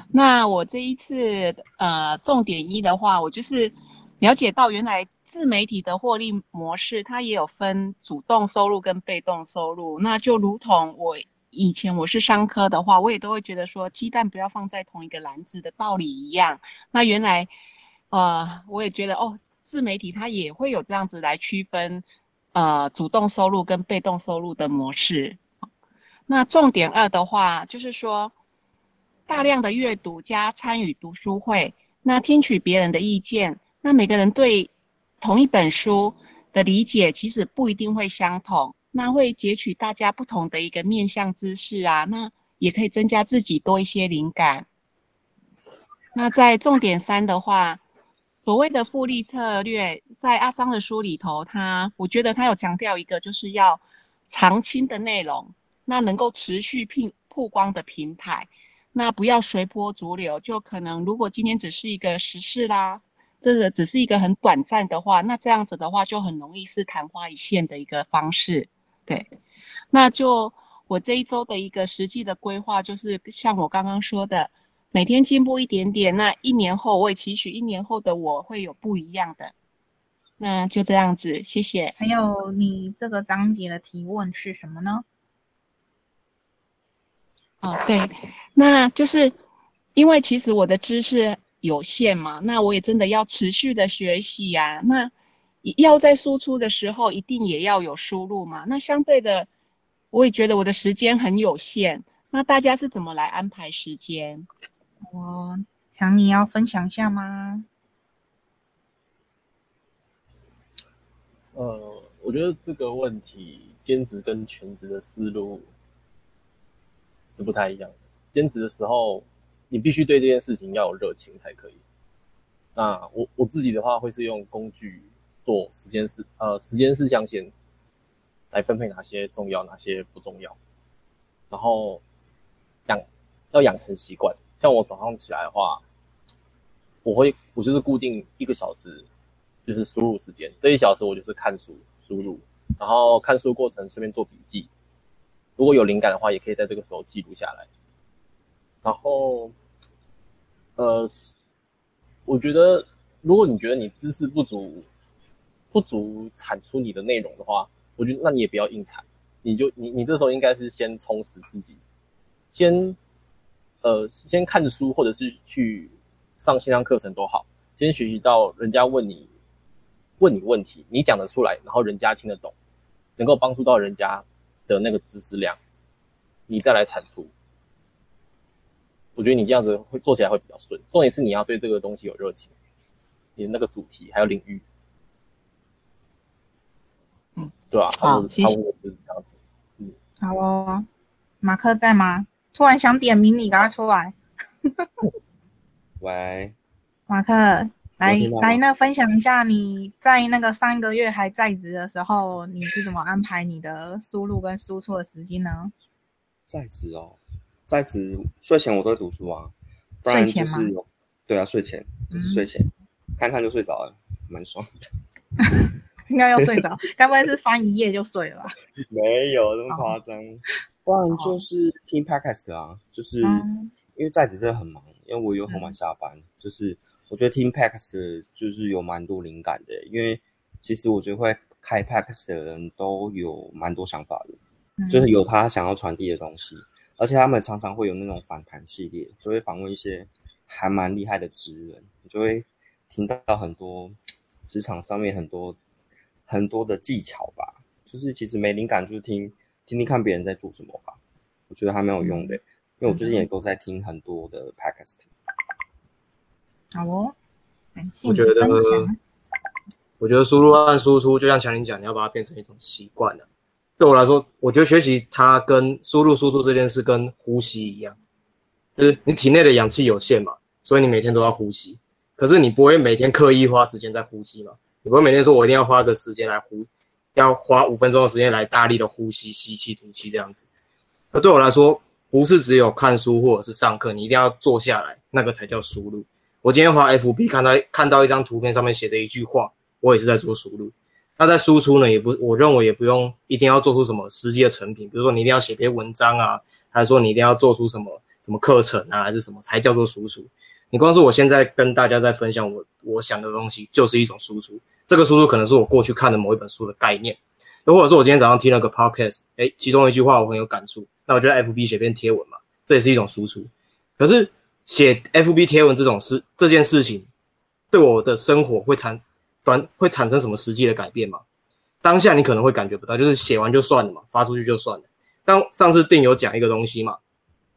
那我这一次呃重点一的话，我就是了解到原来自媒体的获利模式，它也有分主动收入跟被动收入。那就如同我以前我是商科的话，我也都会觉得说鸡蛋不要放在同一个篮子的道理一样。那原来呃我也觉得哦，自媒体它也会有这样子来区分呃主动收入跟被动收入的模式。那重点二的话，就是说。大量的阅读加参与读书会，那听取别人的意见，那每个人对同一本书的理解其实不一定会相同，那会截取大家不同的一个面向知识啊，那也可以增加自己多一些灵感。那在重点三的话，所谓的复利策略，在阿桑的书里头，他我觉得他有强调一个，就是要长青的内容，那能够持续曝曝光的平台。那不要随波逐流，就可能如果今天只是一个时事啦，这个只是一个很短暂的话，那这样子的话就很容易是昙花一现的一个方式。对，那就我这一周的一个实际的规划，就是像我刚刚说的，每天进步一点点，那一年后我也期许一年后的我会有不一样的。那就这样子，谢谢。还有你这个章节的提问是什么呢？哦，对，那就是因为其实我的知识有限嘛，那我也真的要持续的学习呀、那要在输出的时候，一定也要有输入嘛。那相对的，我也觉得我的时间很有限。那大家是怎么来安排时间？我想你要分享一下吗？呃，我觉得这个问题，兼职跟全职的思路是不太一样的。兼职的时候，你必须对这件事情要有热情才可以。那我我自己的话，会是用工具做时间事，呃，时间事项线来分配哪些重要，哪些不重要，然后养要养成习惯。像我早上起来的话，我会我就是固定一个小时，就是输入时间，这一小时我就是看书输入，然后看书过程顺便做笔记。如果有灵感的话，也可以在这个时候记录下来。然后，呃，我觉得如果你觉得你知识不足，不足产出你的内容的话，我觉得那你也不要硬产，你就你你这时候应该是先充实自己，先呃先看书或者是去上线上课程都好，先学习到人家问你问你问题，你讲得出来，然后人家听得懂，能够帮助到人家的那个知识量，你再来产出。我觉得你这样子会做起来会比较顺。重点是你要对这个东西有热情，你的那个主题还有领域，嗯，对吧、好差不多差不多就是这样子。嗯好哦，马克在吗？突然想点名你，赶快出来。喂，马克，来来，那分享一下你在那个上一个月还在职的时候，你是怎么安排你的输入跟输出的时间呢？在职哦，在职睡前我都会读书啊，不然睡前吗？就是有对啊，睡前就是睡前、看看就睡着了，蛮爽的。应该要睡着，该不会是翻一页就睡了吧？没有这么夸张，不然就是听 podcast 啊，就是嗯。因为在职真的很忙，因为我又很晚下班，就是我觉得听 podcast 就是有蛮多灵感的，因为其实我觉得会开 podcast 的人都有蛮多想法的，就是有他想要传递的东西，而且他们常常会有那种访谈系列，就会访问一些还蛮厉害的职人，你就会听到很多职场上面很多很多的技巧吧。就是其实没灵感，就是听听听看别人在做什么吧，我觉得还蛮有用的。因为我最近也都在听很多的 podcast。好哦，感谢我觉得。我觉得输入和输出，就像强林讲，你要把它变成一种习惯了。对我来说，我觉得学习它跟输入输出这件事跟呼吸一样，就是你体内的氧气有限嘛，所以你每天都要呼吸。可是你不会每天刻意花时间在呼吸嘛？你不会每天说我一定要花个时间来呼，要花五分钟的时间来大力的呼吸、吸气、吐气这样子。那对我来说，不是只有看书或者是上课，你一定要坐下来，那个才叫输入。我今天滑 FB 看到看到一张图片，上面写的一句话，我也是在做输入。那在输出呢，也不，我认为也不用一定要做出什么实际的成品，比如说你一定要写篇文章啊，还是说你一定要做出什么什么课程啊，还是什么才叫做输出？你光是我现在跟大家在分享我我想的东西，就是一种输出。这个输出可能是我过去看的某一本书的概念，又或者是我今天早上听了个 podcast，哎，其中一句话我很有感触，那我就在 FB 写篇贴文嘛，这也是一种输出。可是写 FB 贴文这种事，这件事情对我的生活会产短会产生什么实际的改变吗？当下你可能会感觉不到，就是写完就算了嘛，发出去就算了。当上次定有讲一个东西嘛，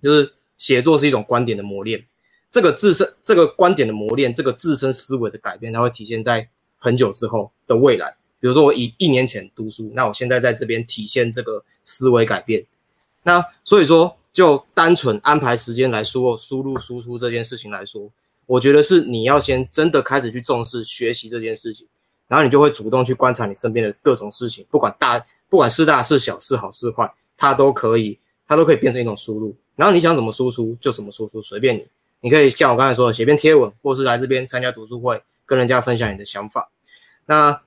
就是写作是一种观点的磨练。这个自身这个观点的磨练，这个自身思维的改变，它会体现在很久之后的未来。比如说，我以一年前读书，那我现在在这边体现这个思维改变。那所以说，就单纯安排时间来说、输入、输出这件事情来说，我觉得是你要先真的开始去重视学习这件事情，然后你就会主动去观察你身边的各种事情，不管大不管是大是小是好是坏，它都可以它都可以变成一种输入。然后你想怎么输出就怎么输出，随便你。你可以像我刚才说的，写篇贴文，或是来这边参加读书会，跟人家分享你的想法。那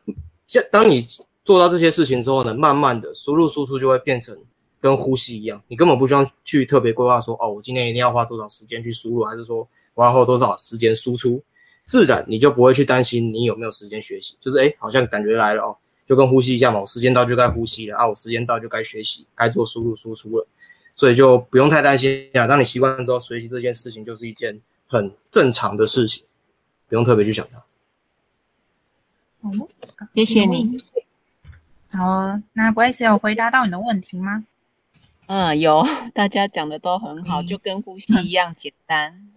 这当你做到这些事情之后呢，慢慢的输入输出就会变成跟呼吸一样，你根本不需要去特别规划说，哦，我今天一定要花多少时间去输入，还是说我要花多少时间输出，自然你就不会去担心你有没有时间学习，就是哎，好像感觉来了哦，就跟呼吸一样嘛，我时间到就该呼吸了啊，我时间到就该学习，该做输入输出了。所以就不用太担心啊。当你习惯之后，学习这件事情就是一件很正常的事情，不用特别去想它。哦，谢谢你。好哦，那 Grace 有回答到你的问题吗？嗯，有，大家讲的都很好，就跟呼吸一样简单。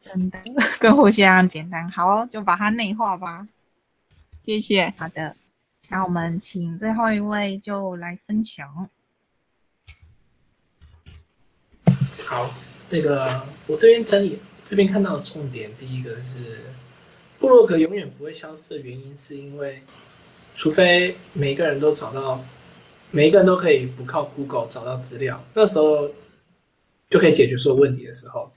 真的，跟呼吸一样简单。好哦，就把它内化吧。谢谢。好的，那我们请最后一位就来分享。好，那个我这边整理，这边看到的重点，第一个是，布洛格永远不会消失的原因，是因为，除非每个人都找到，每一个人都可以不靠 Google 找到资料，那时候就可以解决所有问题的时候。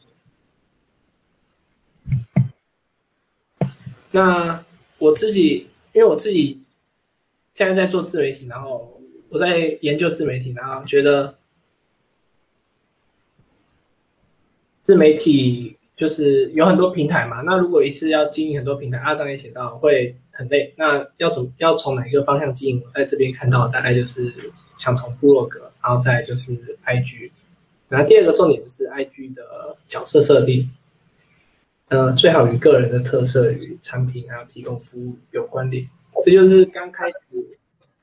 那我自己，因为我自己现在在做自媒体，然后我在研究自媒体，然后觉得。自媒体就是有很多平台嘛，那如果一次要经营很多平台，阿张也写到会很累。那要从要从哪一个方向经营？我在这边看到大概就是想从部落格，然后再就是 IG。然后第二个重点就是 IG 的角色设定，呃，最好与个人的特色与产品还有提供服务有关联。这就是刚开始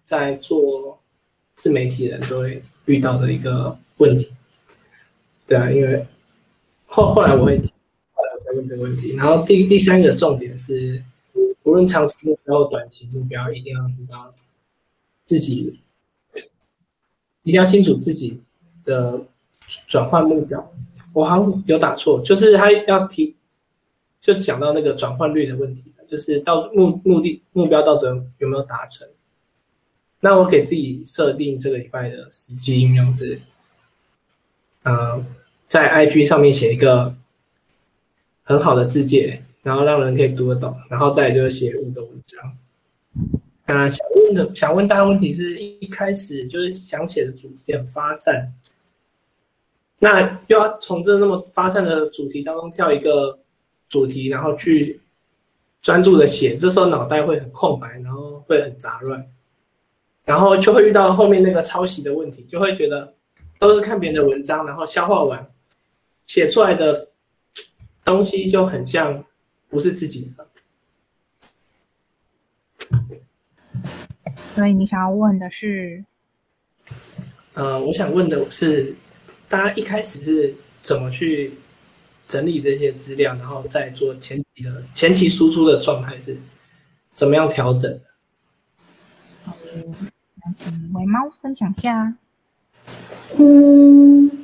在做自媒体人都会遇到的一个问题。对啊，因为。后后来我会，问这个问题。然后第第三个重点是，无论长期目标短期目标，一定要知道自己，一定要清楚自己的转换目标。我好像有打错，就是他要提，就是讲到那个转换率的问题，就是到目目的目标到准有没有达成。那我给自己设定这个礼拜的实际应用是，嗯。在 IG 上面写一个很好的字界，然后让人可以读得懂，然后再就是写五个文章。啊，想问的想问大家问题是一开始就是想写的主题很发散，那又要从这那么发散的主题当中挑一个主题，然后去专注的写，这时候脑袋会很空白，然后会很杂乱，然后就会遇到后面那个抄袭的问题，就会觉得都是看别人的文章，然后消化完。写出来的东西就很像不是自己的，所以你想要问的是，呃，我想问的是，大家一开始是怎么去整理这些资料，然后再做前期的前期输出的状态是怎么样调整的？请维猫分享一下。嗯，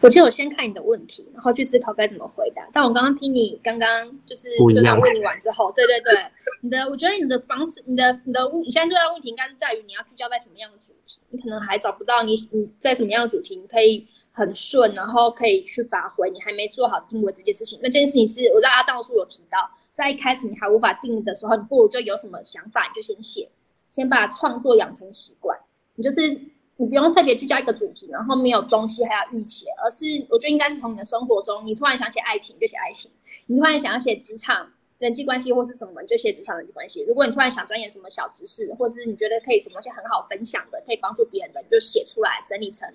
我其实我先看你的问题，然后去思考该怎么回答。但我刚刚听你刚刚就是不一样对方问你完之后，对对对，你的我觉得你的方式，你的你的问，你现在最大的问题应该是在于你要聚焦在什么样的主题，你可能还找不到你你在什么样的主题你可以很顺，然后可以去发挥，你还没做好定位这件事情。那这件事情是我在阿张书有提到，在一开始你还无法定义的时候，你不如就有什么想法你就先写，先把创作养成习惯，你就是。你不用特别聚焦一个主题，然后没有东西还要预写，而是我觉得应该是从你的生活中，你突然想写爱情就写爱情，你突然想要写职场人际关系或是什么，就写职场人际关系。如果你突然想钻研什么小知识，或是你觉得可以什么东西很好分享的，可以帮助别人的，你就写出来整理成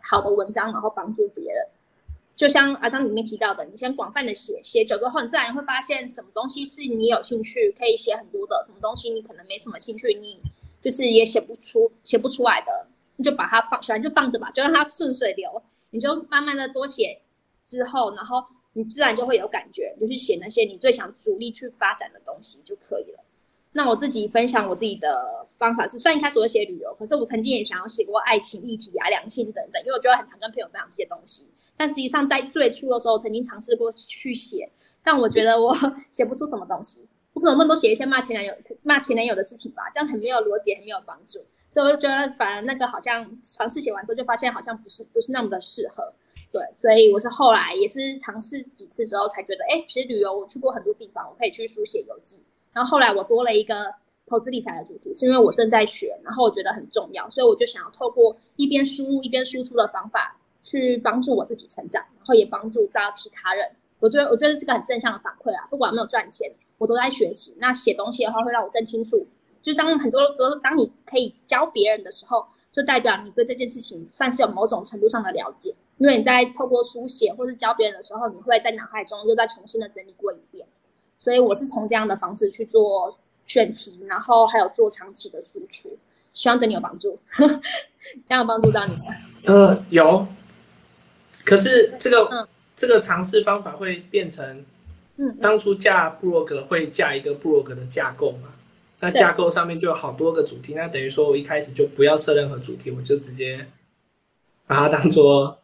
好的文章，然后帮助别人。就像阿张里面提到的，你先广泛的写，写久之后，你自然会发现什么东西是你有兴趣可以写很多的，什么东西你可能没什么兴趣，你就是也写不出写不出来的。你就把它放，喜欢就放着吧，就让它顺水流。你就慢慢的多写，之后，然后你自然就会有感觉，你就去写那些你最想主力去发展的东西就可以了。那我自己分享我自己的方法是，虽然一开始我写旅游，可是我曾经也想要写过爱情议题啊、两性等等，因为我觉得很常跟朋友分享这些东西。但实际上在最初的时候，曾经尝试过去写，但我觉得我 写不出什么东西。我可能都写一些骂前男友、骂前男友的事情吧，这样很没有逻辑，很没有帮助。所以我就觉得，反而那个好像尝试写完之后，就发现好像不是不是那么的适合。对，所以我是后来也是尝试几次之后，才觉得，哎，其实旅游我去过很多地方，我可以去书写游记。然后后来我多了一个投资理财的主题，是因为我正在学，然后我觉得很重要，所以我就想要透过一边输入一边输出的方法，去帮助我自己成长，然后也帮助到其他人。我觉得我觉得这个很正向的反馈啊，不管有没有赚钱，我都在学习。那写东西的话，会让我更清楚。就是当很多都当你可以教别人的时候，就代表你对这件事情算是有某种程度上的了解。因为你在透过书写或是教别人的时候，你会在脑海中又再重新的整理过一遍。所以我是从这样的方式去做选题，然后还有做长期的输出，希望对你有帮助。这样有帮助到你吗？呃，有。可是这个这个尝试方法会变成，嗯，当初架布洛格会架一个布洛格的架构吗？那架构上面就有好多个主题，那等于说我一开始就不要设任何主题，我就直接把它当做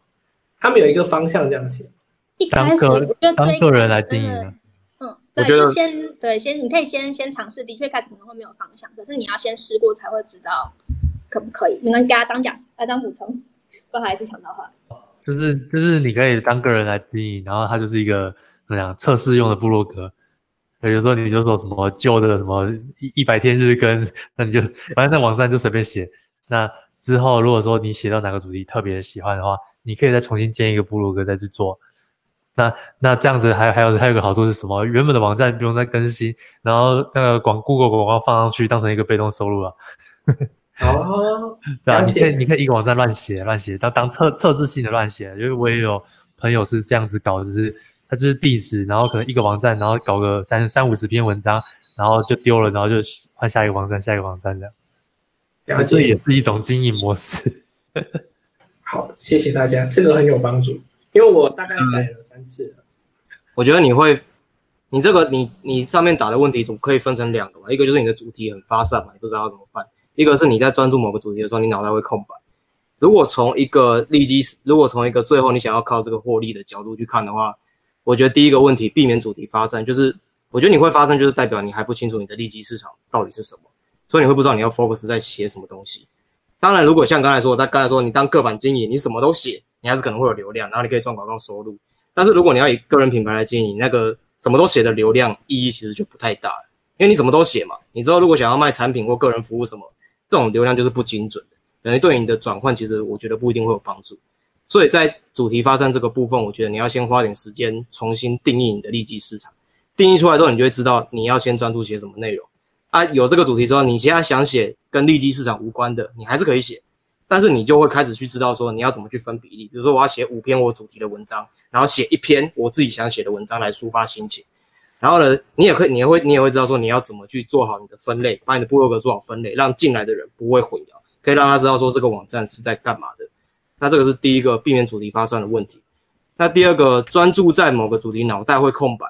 他们有一个方向这样写。一开始我觉得当个人来经营，嗯，对，就先对先你可以先先尝试，的确开始可能会没有方向，可是你要先试过才会知道可不可以。你能给阿张讲，阿张补充，不好意思抢到话。就是就是你可以当个人来经营，然后它就是一个怎么样测试用的部落格。比如说，你就说什么旧的什么一一百天日更，那你就反正在网站就随便写。那之后，如果说你写到哪个主题特别喜欢的话，你可以再重新建一个部落格再去做。那那这样子还还有还有个好处是什么？原本的网站不用再更新，然后那个广 Google 广告放上去当成一个被动收入了。哦，对啊，你可以你可以一个网站乱写乱写，当当测测试性的乱写。因为我也有朋友是这样子搞，就是。它就是地址，然后可能一个网站，然后搞个三三五十篇文章，然后就丢了，然后就换下一个网站，下一个网站这样。了解，这也是一种经营模式。好，谢谢大家，这个很有帮助，因为我大概改了三次了。我觉得你会，你这个你你上面打的问题总可以分成两个嘛，一个就是你的主题很发散嘛，你不知道怎么办；一个是你在专注某个主题的时候，你脑袋会空白。如果从一个利基，如果从一个最后你想要靠这个获利的角度去看的话。我觉得第一个问题，避免主题发散，就是我觉得你会发生，就是代表你还不清楚你的利基市场到底是什么，所以你会不知道你要 focus 在写什么东西。当然，如果像刚才说，他刚才说你当个板经营，你什么都写，你还是可能会有流量，然后你可以赚广告收入。但是如果你要以个人品牌来经营，那个什么都写的流量意义其实就不太大，因为你什么都写嘛。你知道，如果想要卖产品或个人服务什么，这种流量就是不精准的，等于对你的转换，其实我觉得不一定会有帮助。所以在主题发散这个部分，我觉得你要先花点时间重新定义你的利基市场。定义出来之后，你就会知道你要先专注写什么内容。啊，有这个主题之后，你现在想写跟利基市场无关的，你还是可以写，但是你就会开始去知道说你要怎么去分比例。比如说，我要写五篇我主题的文章，然后写一篇我自己想写的文章来抒发心情。然后呢，你也可以，你也会，你也会知道说你要怎么去做好你的分类，把你的部落格做好分类，让进来的人不会混淆，可以让他知道说这个网站是在干嘛的。那这个是第一个避免主题发散的问题。那第二个，专注在某个主题，脑袋会空白。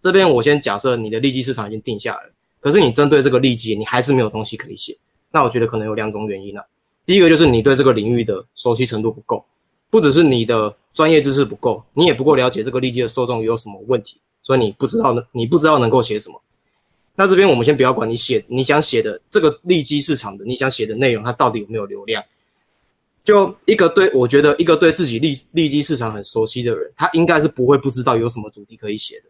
这边我先假设你的利基市场已经定下来了，可是你针对这个利基，你还是没有东西可以写。那我觉得可能有两种原因啊。第一个就是你对这个领域的熟悉程度不够，不只是你的专业知识不够，你也不够了解这个利基的受众有什么问题，所以你不知道呢，你不知道能够写什么。那这边我们先不要管你写你想写的这个利基市场的你想写的内容，它到底有没有流量？就一个对我觉得一个对自己利利基市场很熟悉的人，他应该是不会不知道有什么主题可以写的，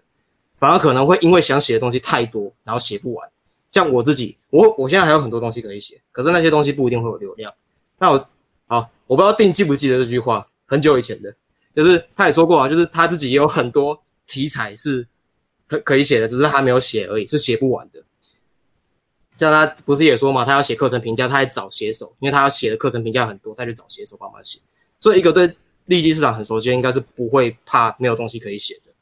反而可能会因为想写的东西太多，然后写不完。像我自己，我我现在还有很多东西可以写，可是那些东西不一定会有流量。那我好，我不知道定记不记得这句话，很久以前的，就是他也说过啊，就是他自己也有很多题材是可可以写的，只是他没有写而已，是写不完的。像他不是也说嘛，他要写课程评价，他还找写手，因为他要写的课程评价很多，他就找写手帮忙写。所以一个对利基市场很熟悉，应该是不会怕没有东西可以写的。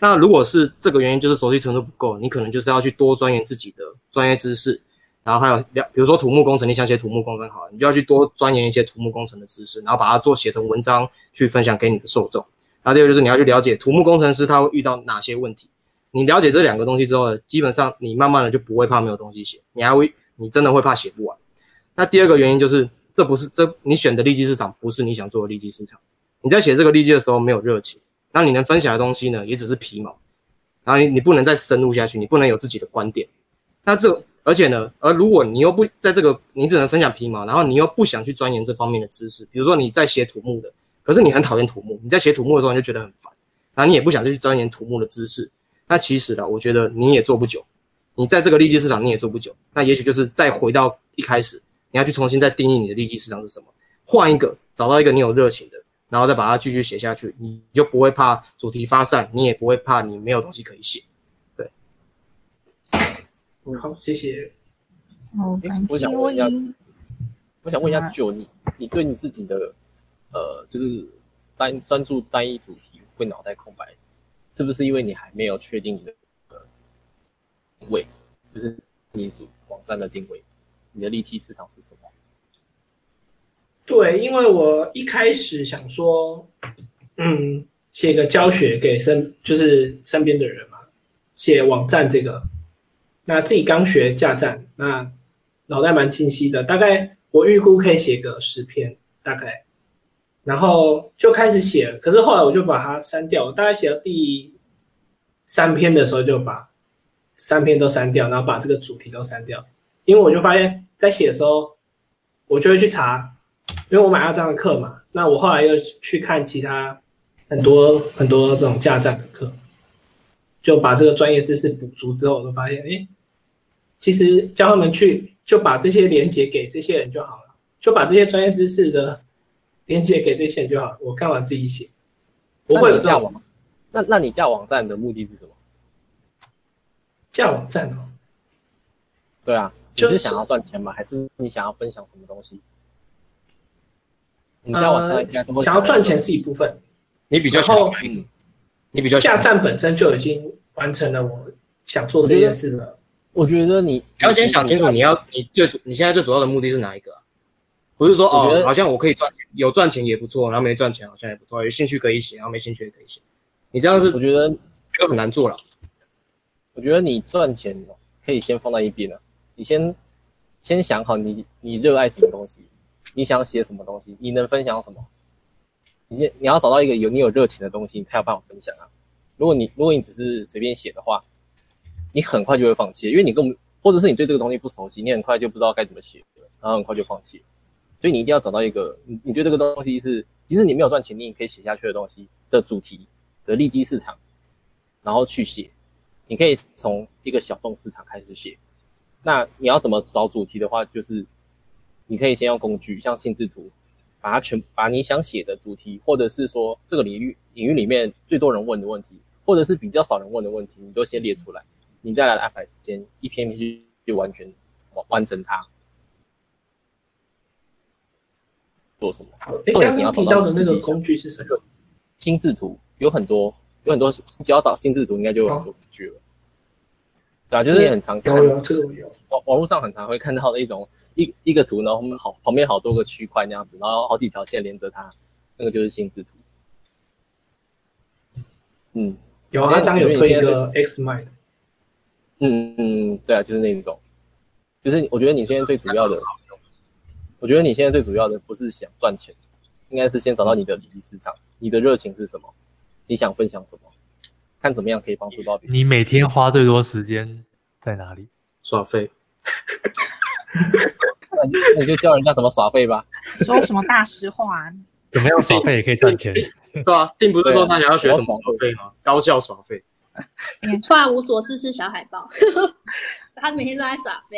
那如果是这个原因，就是熟悉程度不够，你可能就是要去多钻研自己的专业知识，然后还有，比如说土木工程，你想写土木工程好，你就要去多钻研一些土木工程的知识，然后把它做写成文章去分享给你的受众。然后第二个就是你要去了解土木工程师他会遇到哪些问题。你了解这两个东西之后，基本上你慢慢的就不会怕没有东西写，你还会，你真的会怕写不完。那第二个原因就是，这不是这你选的利基市场不是你想做的利基市场。你在写这个利基的时候没有热情，那你能分享的东西呢，也只是皮毛。然后你你不能再深入下去，你不能有自己的观点。那这而且呢，而如果你又不在这个，你只能分享皮毛，然后你又不想去钻研这方面的知识，比如说你在写土木的，可是你很讨厌土木，你在写土木的时候你就觉得很烦，然后你也不想去钻研土木的知识。那其实呢，我觉得你也做不久，你在这个利基市场你也做不久。那也许就是再回到一开始，你要去重新再定义你的利基市场是什么，换一个，找到一个你有热情的，然后再把它继续写下去，你就不会怕主题发散，你也不会怕你没有东西可以写。对，好，谢谢。哦，感我谢想问一下你。我想问一下九，你你对你自己的呃，就是单专注单一主题会脑袋空白，是不是因为你还没有确定你的定位，就是你主网站的定位，你的利基市场是什么？对，因为我一开始想说，嗯，写个教学给身就是身边的人嘛，写网站这个，那自己刚学架站，那脑袋蛮清晰的，大概我预估可以写个十篇，大概，然后就开始写，可是后来我就把它删掉，我大概写到第三篇的时候就把三篇都删掉，然后把这个主题都删掉，因为我就发现，在写的时候，我就会去查。因为我买到这样的课嘛，那我后来又去看其他很多 很多这种架站的课，就把这个专业知识补足之后，我就发现，哎，其实教他们去就把这些连接给这些人就好了，就把这些专业知识的连接给这些人就好，我看完自己写？不会有这种那你架网，那那你架网站的目的是什么？架网站哦，对啊，你就是是想要赚钱吗？还是你想要分享什么东西？你架网站应该都会呃想要赚钱是一部分，你比较然后嗯，你比较架站本身就已经完成了我想做这件事了。我觉得你你要先想清楚，你要你最主你现在最主要的目的是哪一个啊、不是说哦，好像我可以赚钱，有赚钱也不错，然后没赚钱好像也不错，有兴趣可以写，然后没兴趣也可以写。你这样是我觉得就很难做了。我觉得你赚钱可以先放在一边了，你先先想好你你热爱什么东西，你想写什么东西，你能分享什么？你先你要找到一个有你有热情的东西，你才有办法分享啊。如果你如果你只是随便写的话，你很快就会放弃，因为你根本或者是你对这个东西不熟悉，你很快就不知道该怎么写，然后很快就放弃了。所以你一定要找到一个你你对这个东西是，即使你没有赚钱，你也可以写下去的东西的主题的利基市场，然后去写。你可以从一个小众市场开始写。那你要怎么找主题的话，就是你可以先用工具，像心智图，把它全把你想写的主题，或者是说这个领域领域里面最多人问的问题，或者是比较少人问的问题，你都先列出来，你再来安排时间，一篇一篇去去完全完完成它。做什么？哎，重点刚刚是你要找到提到的那个工具是什么？心智图有很多有很多，只要导心智图应该就有很多工具了。对啊，就是你很常看有有这个有，网网络上很常会看到的一种一一个图，然后好旁边好多个区块那样子，然后好几条线连着它，那个就是心智图。嗯，有阿张有推一个 X Mind，嗯嗯，对啊，就是那一种，就是我觉得你现在最主要的，我觉得你现在最主要的不是想赚钱，应该是先找到你的利益市场，你的热情是什么，你想分享什么，看怎么样可以帮助到别人。你每天花最多时间在哪里？耍废。那你那你就教人家怎么耍废吧。说什么大实话？怎么样耍废也可以赚钱？对啊，并不是说他想要学怎么耍废吗？高效耍废。突然无所事事小海豹，他每天都在耍废，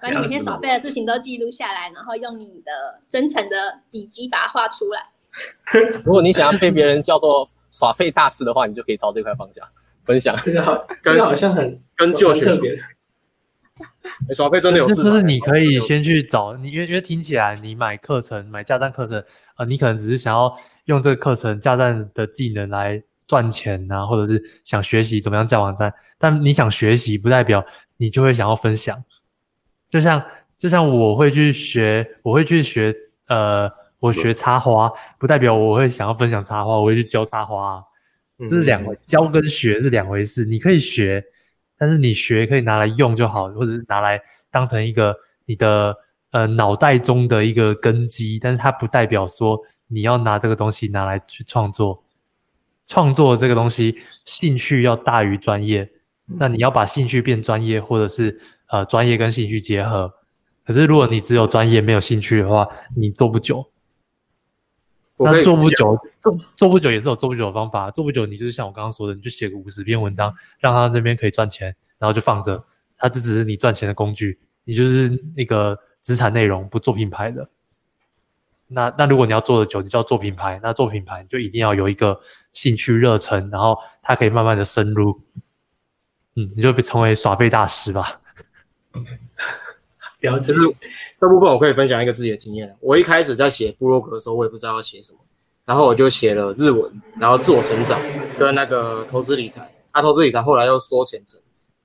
把你每天耍废的事情都记录下来，然后用你的真诚的笔记把它画出来。如果你想要被别人叫做耍废大师的话，你就可以朝这块方向分享。这个好，这个好像很跟就学特别。欸 耍废真的有市场，就是你可以先去找你，因为因为听起来你买课程、买架站课程，呃，你可能只是想要用这个课程架站的技能来赚钱啊，或者是想学习怎么样架网站。但你想学习，不代表你就会想要分享。就像就像我会去学，我会去学，呃，我学插花，不代表我会想要分享插花，我会去教插花、啊，这是两回，教跟学是两回事。你可以学。但是你学可以拿来用就好，或者是拿来当成一个你的呃脑袋中的一个根基，但是它不代表说你要拿这个东西拿来去创作。创作这个东西，兴趣要大于专业。那你要把兴趣变专业，或者是呃专业跟兴趣结合。可是如果你只有专业没有兴趣的话，你做不久。那做不久，做做不久也是有做不久的方法。做不久，你就是像我刚刚说的，你就写个五十篇文章，让他那边可以赚钱，然后就放着，它就只是你赚钱的工具，你就是那个资产内容，不做品牌的。那那如果你要做的久，你就要做品牌，那做品牌就一定要有一个兴趣热忱，然后它可以慢慢的深入，嗯，你就被成为耍废大师吧。了解。这部分我可以分享一个自己的经验。我一开始在写部落格的时候，我也不知道要写什么，然后我就写了日文，然后自我成长跟那个投资理财。啊，投资理财后来又缩减成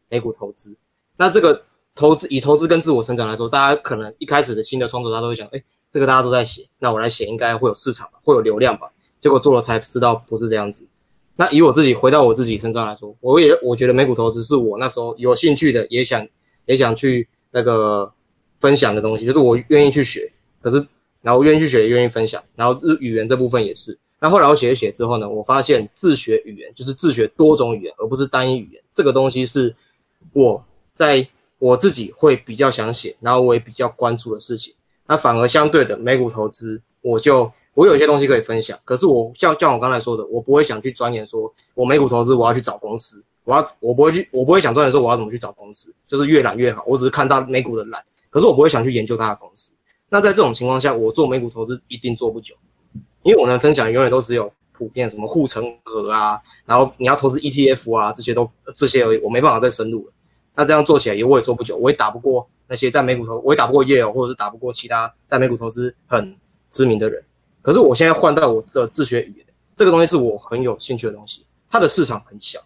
美股投资。那这个投资以投资跟自我成长来说，大家可能一开始的新的创作者都会想，哎，这个大家都在写，那我来写应该会有市场吧，会有流量吧？结果做了才知道不是这样子。那以我自己回到我自己身上来说，我也我觉得美股投资是我那时候有兴趣的，也想也想去那个。分享的东西就是我愿意去学，可是然后我愿意去学，也愿意分享，然后日语言这部分也是。那后来我写一写之后呢，我发现自学语言就是自学多种语言，而不是单一语言。这个东西是我在我自己会比较想写，然后我也比较关注的事情。那反而相对的美股投资，我就我有一些东西可以分享，可是我像像我刚才说的，我不会想去钻研说，我美股投资我要去找公司，我要我不会去，我不会想钻研说我要怎么去找公司，就是越懒越好。我只是看到美股的懒。可是我不会想去研究它的公司。那在这种情况下，我做美股投资一定做不久，因为我能分享永远都只有普遍什么护城河啊，然后你要投资 ETF 啊，这些都这些而已，我没办法再深入了。那这样做起来也我也做不久，我也打不过那些在美股投，我也打不过叶尔，或者是打不过其他在美股投资很知名的人。可是我现在换到我的自学语言，这个东西是我很有兴趣的东西，它的市场很小。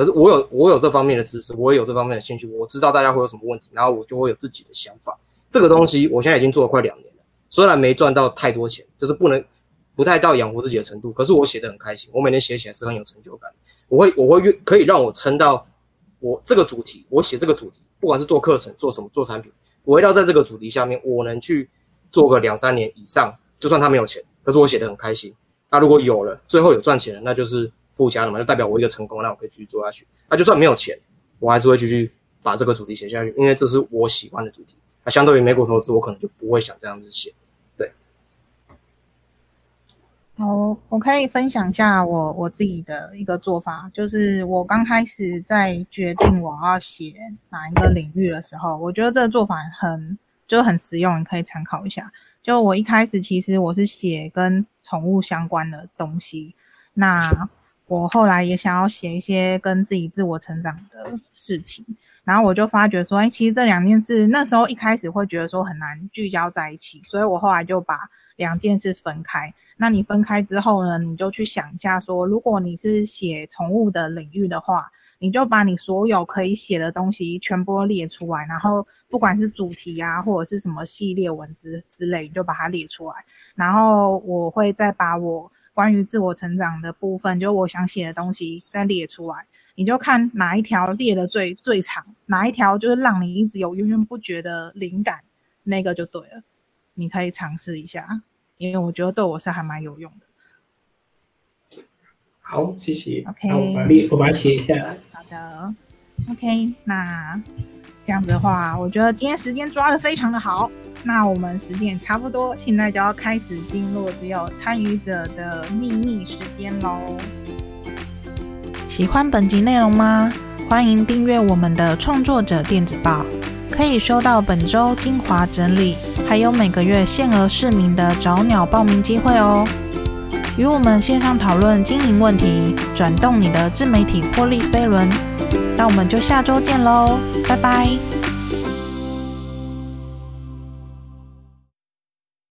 可是我有我有这方面的知识，我也有这方面的兴趣，我知道大家会有什么问题，然后我就会有自己的想法。这个东西我现在已经做了快两年了，虽然没赚到太多钱，就是不能不太到养活自己的程度，可是我写的很开心，我每天写起来是很有成就感。我会我会越可以让我撑到我这个主题，我写这个主题，不管是做课程做什么做产品，围绕在这个主题下面，我能去做个两三年以上，就算他没有钱，可是我写的很开心。那如果有了，最后有赚钱了，那就是。附加的嘛，就代表我一个成功，那我可以继续做下去。那就算没有钱，我还是会继续把这个主题写下去，因为这是我喜欢的主题。那相对于美股投资，我可能就不会想这样子写。对。好，我可以分享一下我我自己的一个做法，就是我刚开始在决定我要写哪一个领域的时候，我觉得这个做法很就很实用，你可以参考一下。就我一开始其实我是写跟宠物相关的东西，那。我后来也想要写一些跟自己自我成长的事情，然后我就发觉说，哎，其实这两件事那时候一开始会觉得说很难聚焦在一起，所以我后来就把两件事分开。那你分开之后呢，你就去想一下说，如果你是写宠物的领域的话，你就把你所有可以写的东西全部列出来，然后不管是主题啊，或者是什么系列文字之类，你就把它列出来。然后我会再把我关于自我成长的部分，就我想写的东西再列出来。你就看哪一条列的最最长，哪一条就是让你一直有源源不绝的灵感，那个就对了。你可以尝试一下，因为我觉得对我是还蛮有用的。好，谢谢。OK 我把列我把它写下来。好的，OK，那这样子的话，我觉得今天时间抓的非常的好。那我们时间也差不多，现在就要开始进入只有参与者的秘密时间喽。喜欢本集内容吗？欢迎订阅我们的创作者电子报，可以收到本周精华整理，还有每个月限额市民的找鸟报名机会哦。与我们线上讨论经营问题，转动你的自媒体获利飞轮。那我们就下周见喽，拜拜。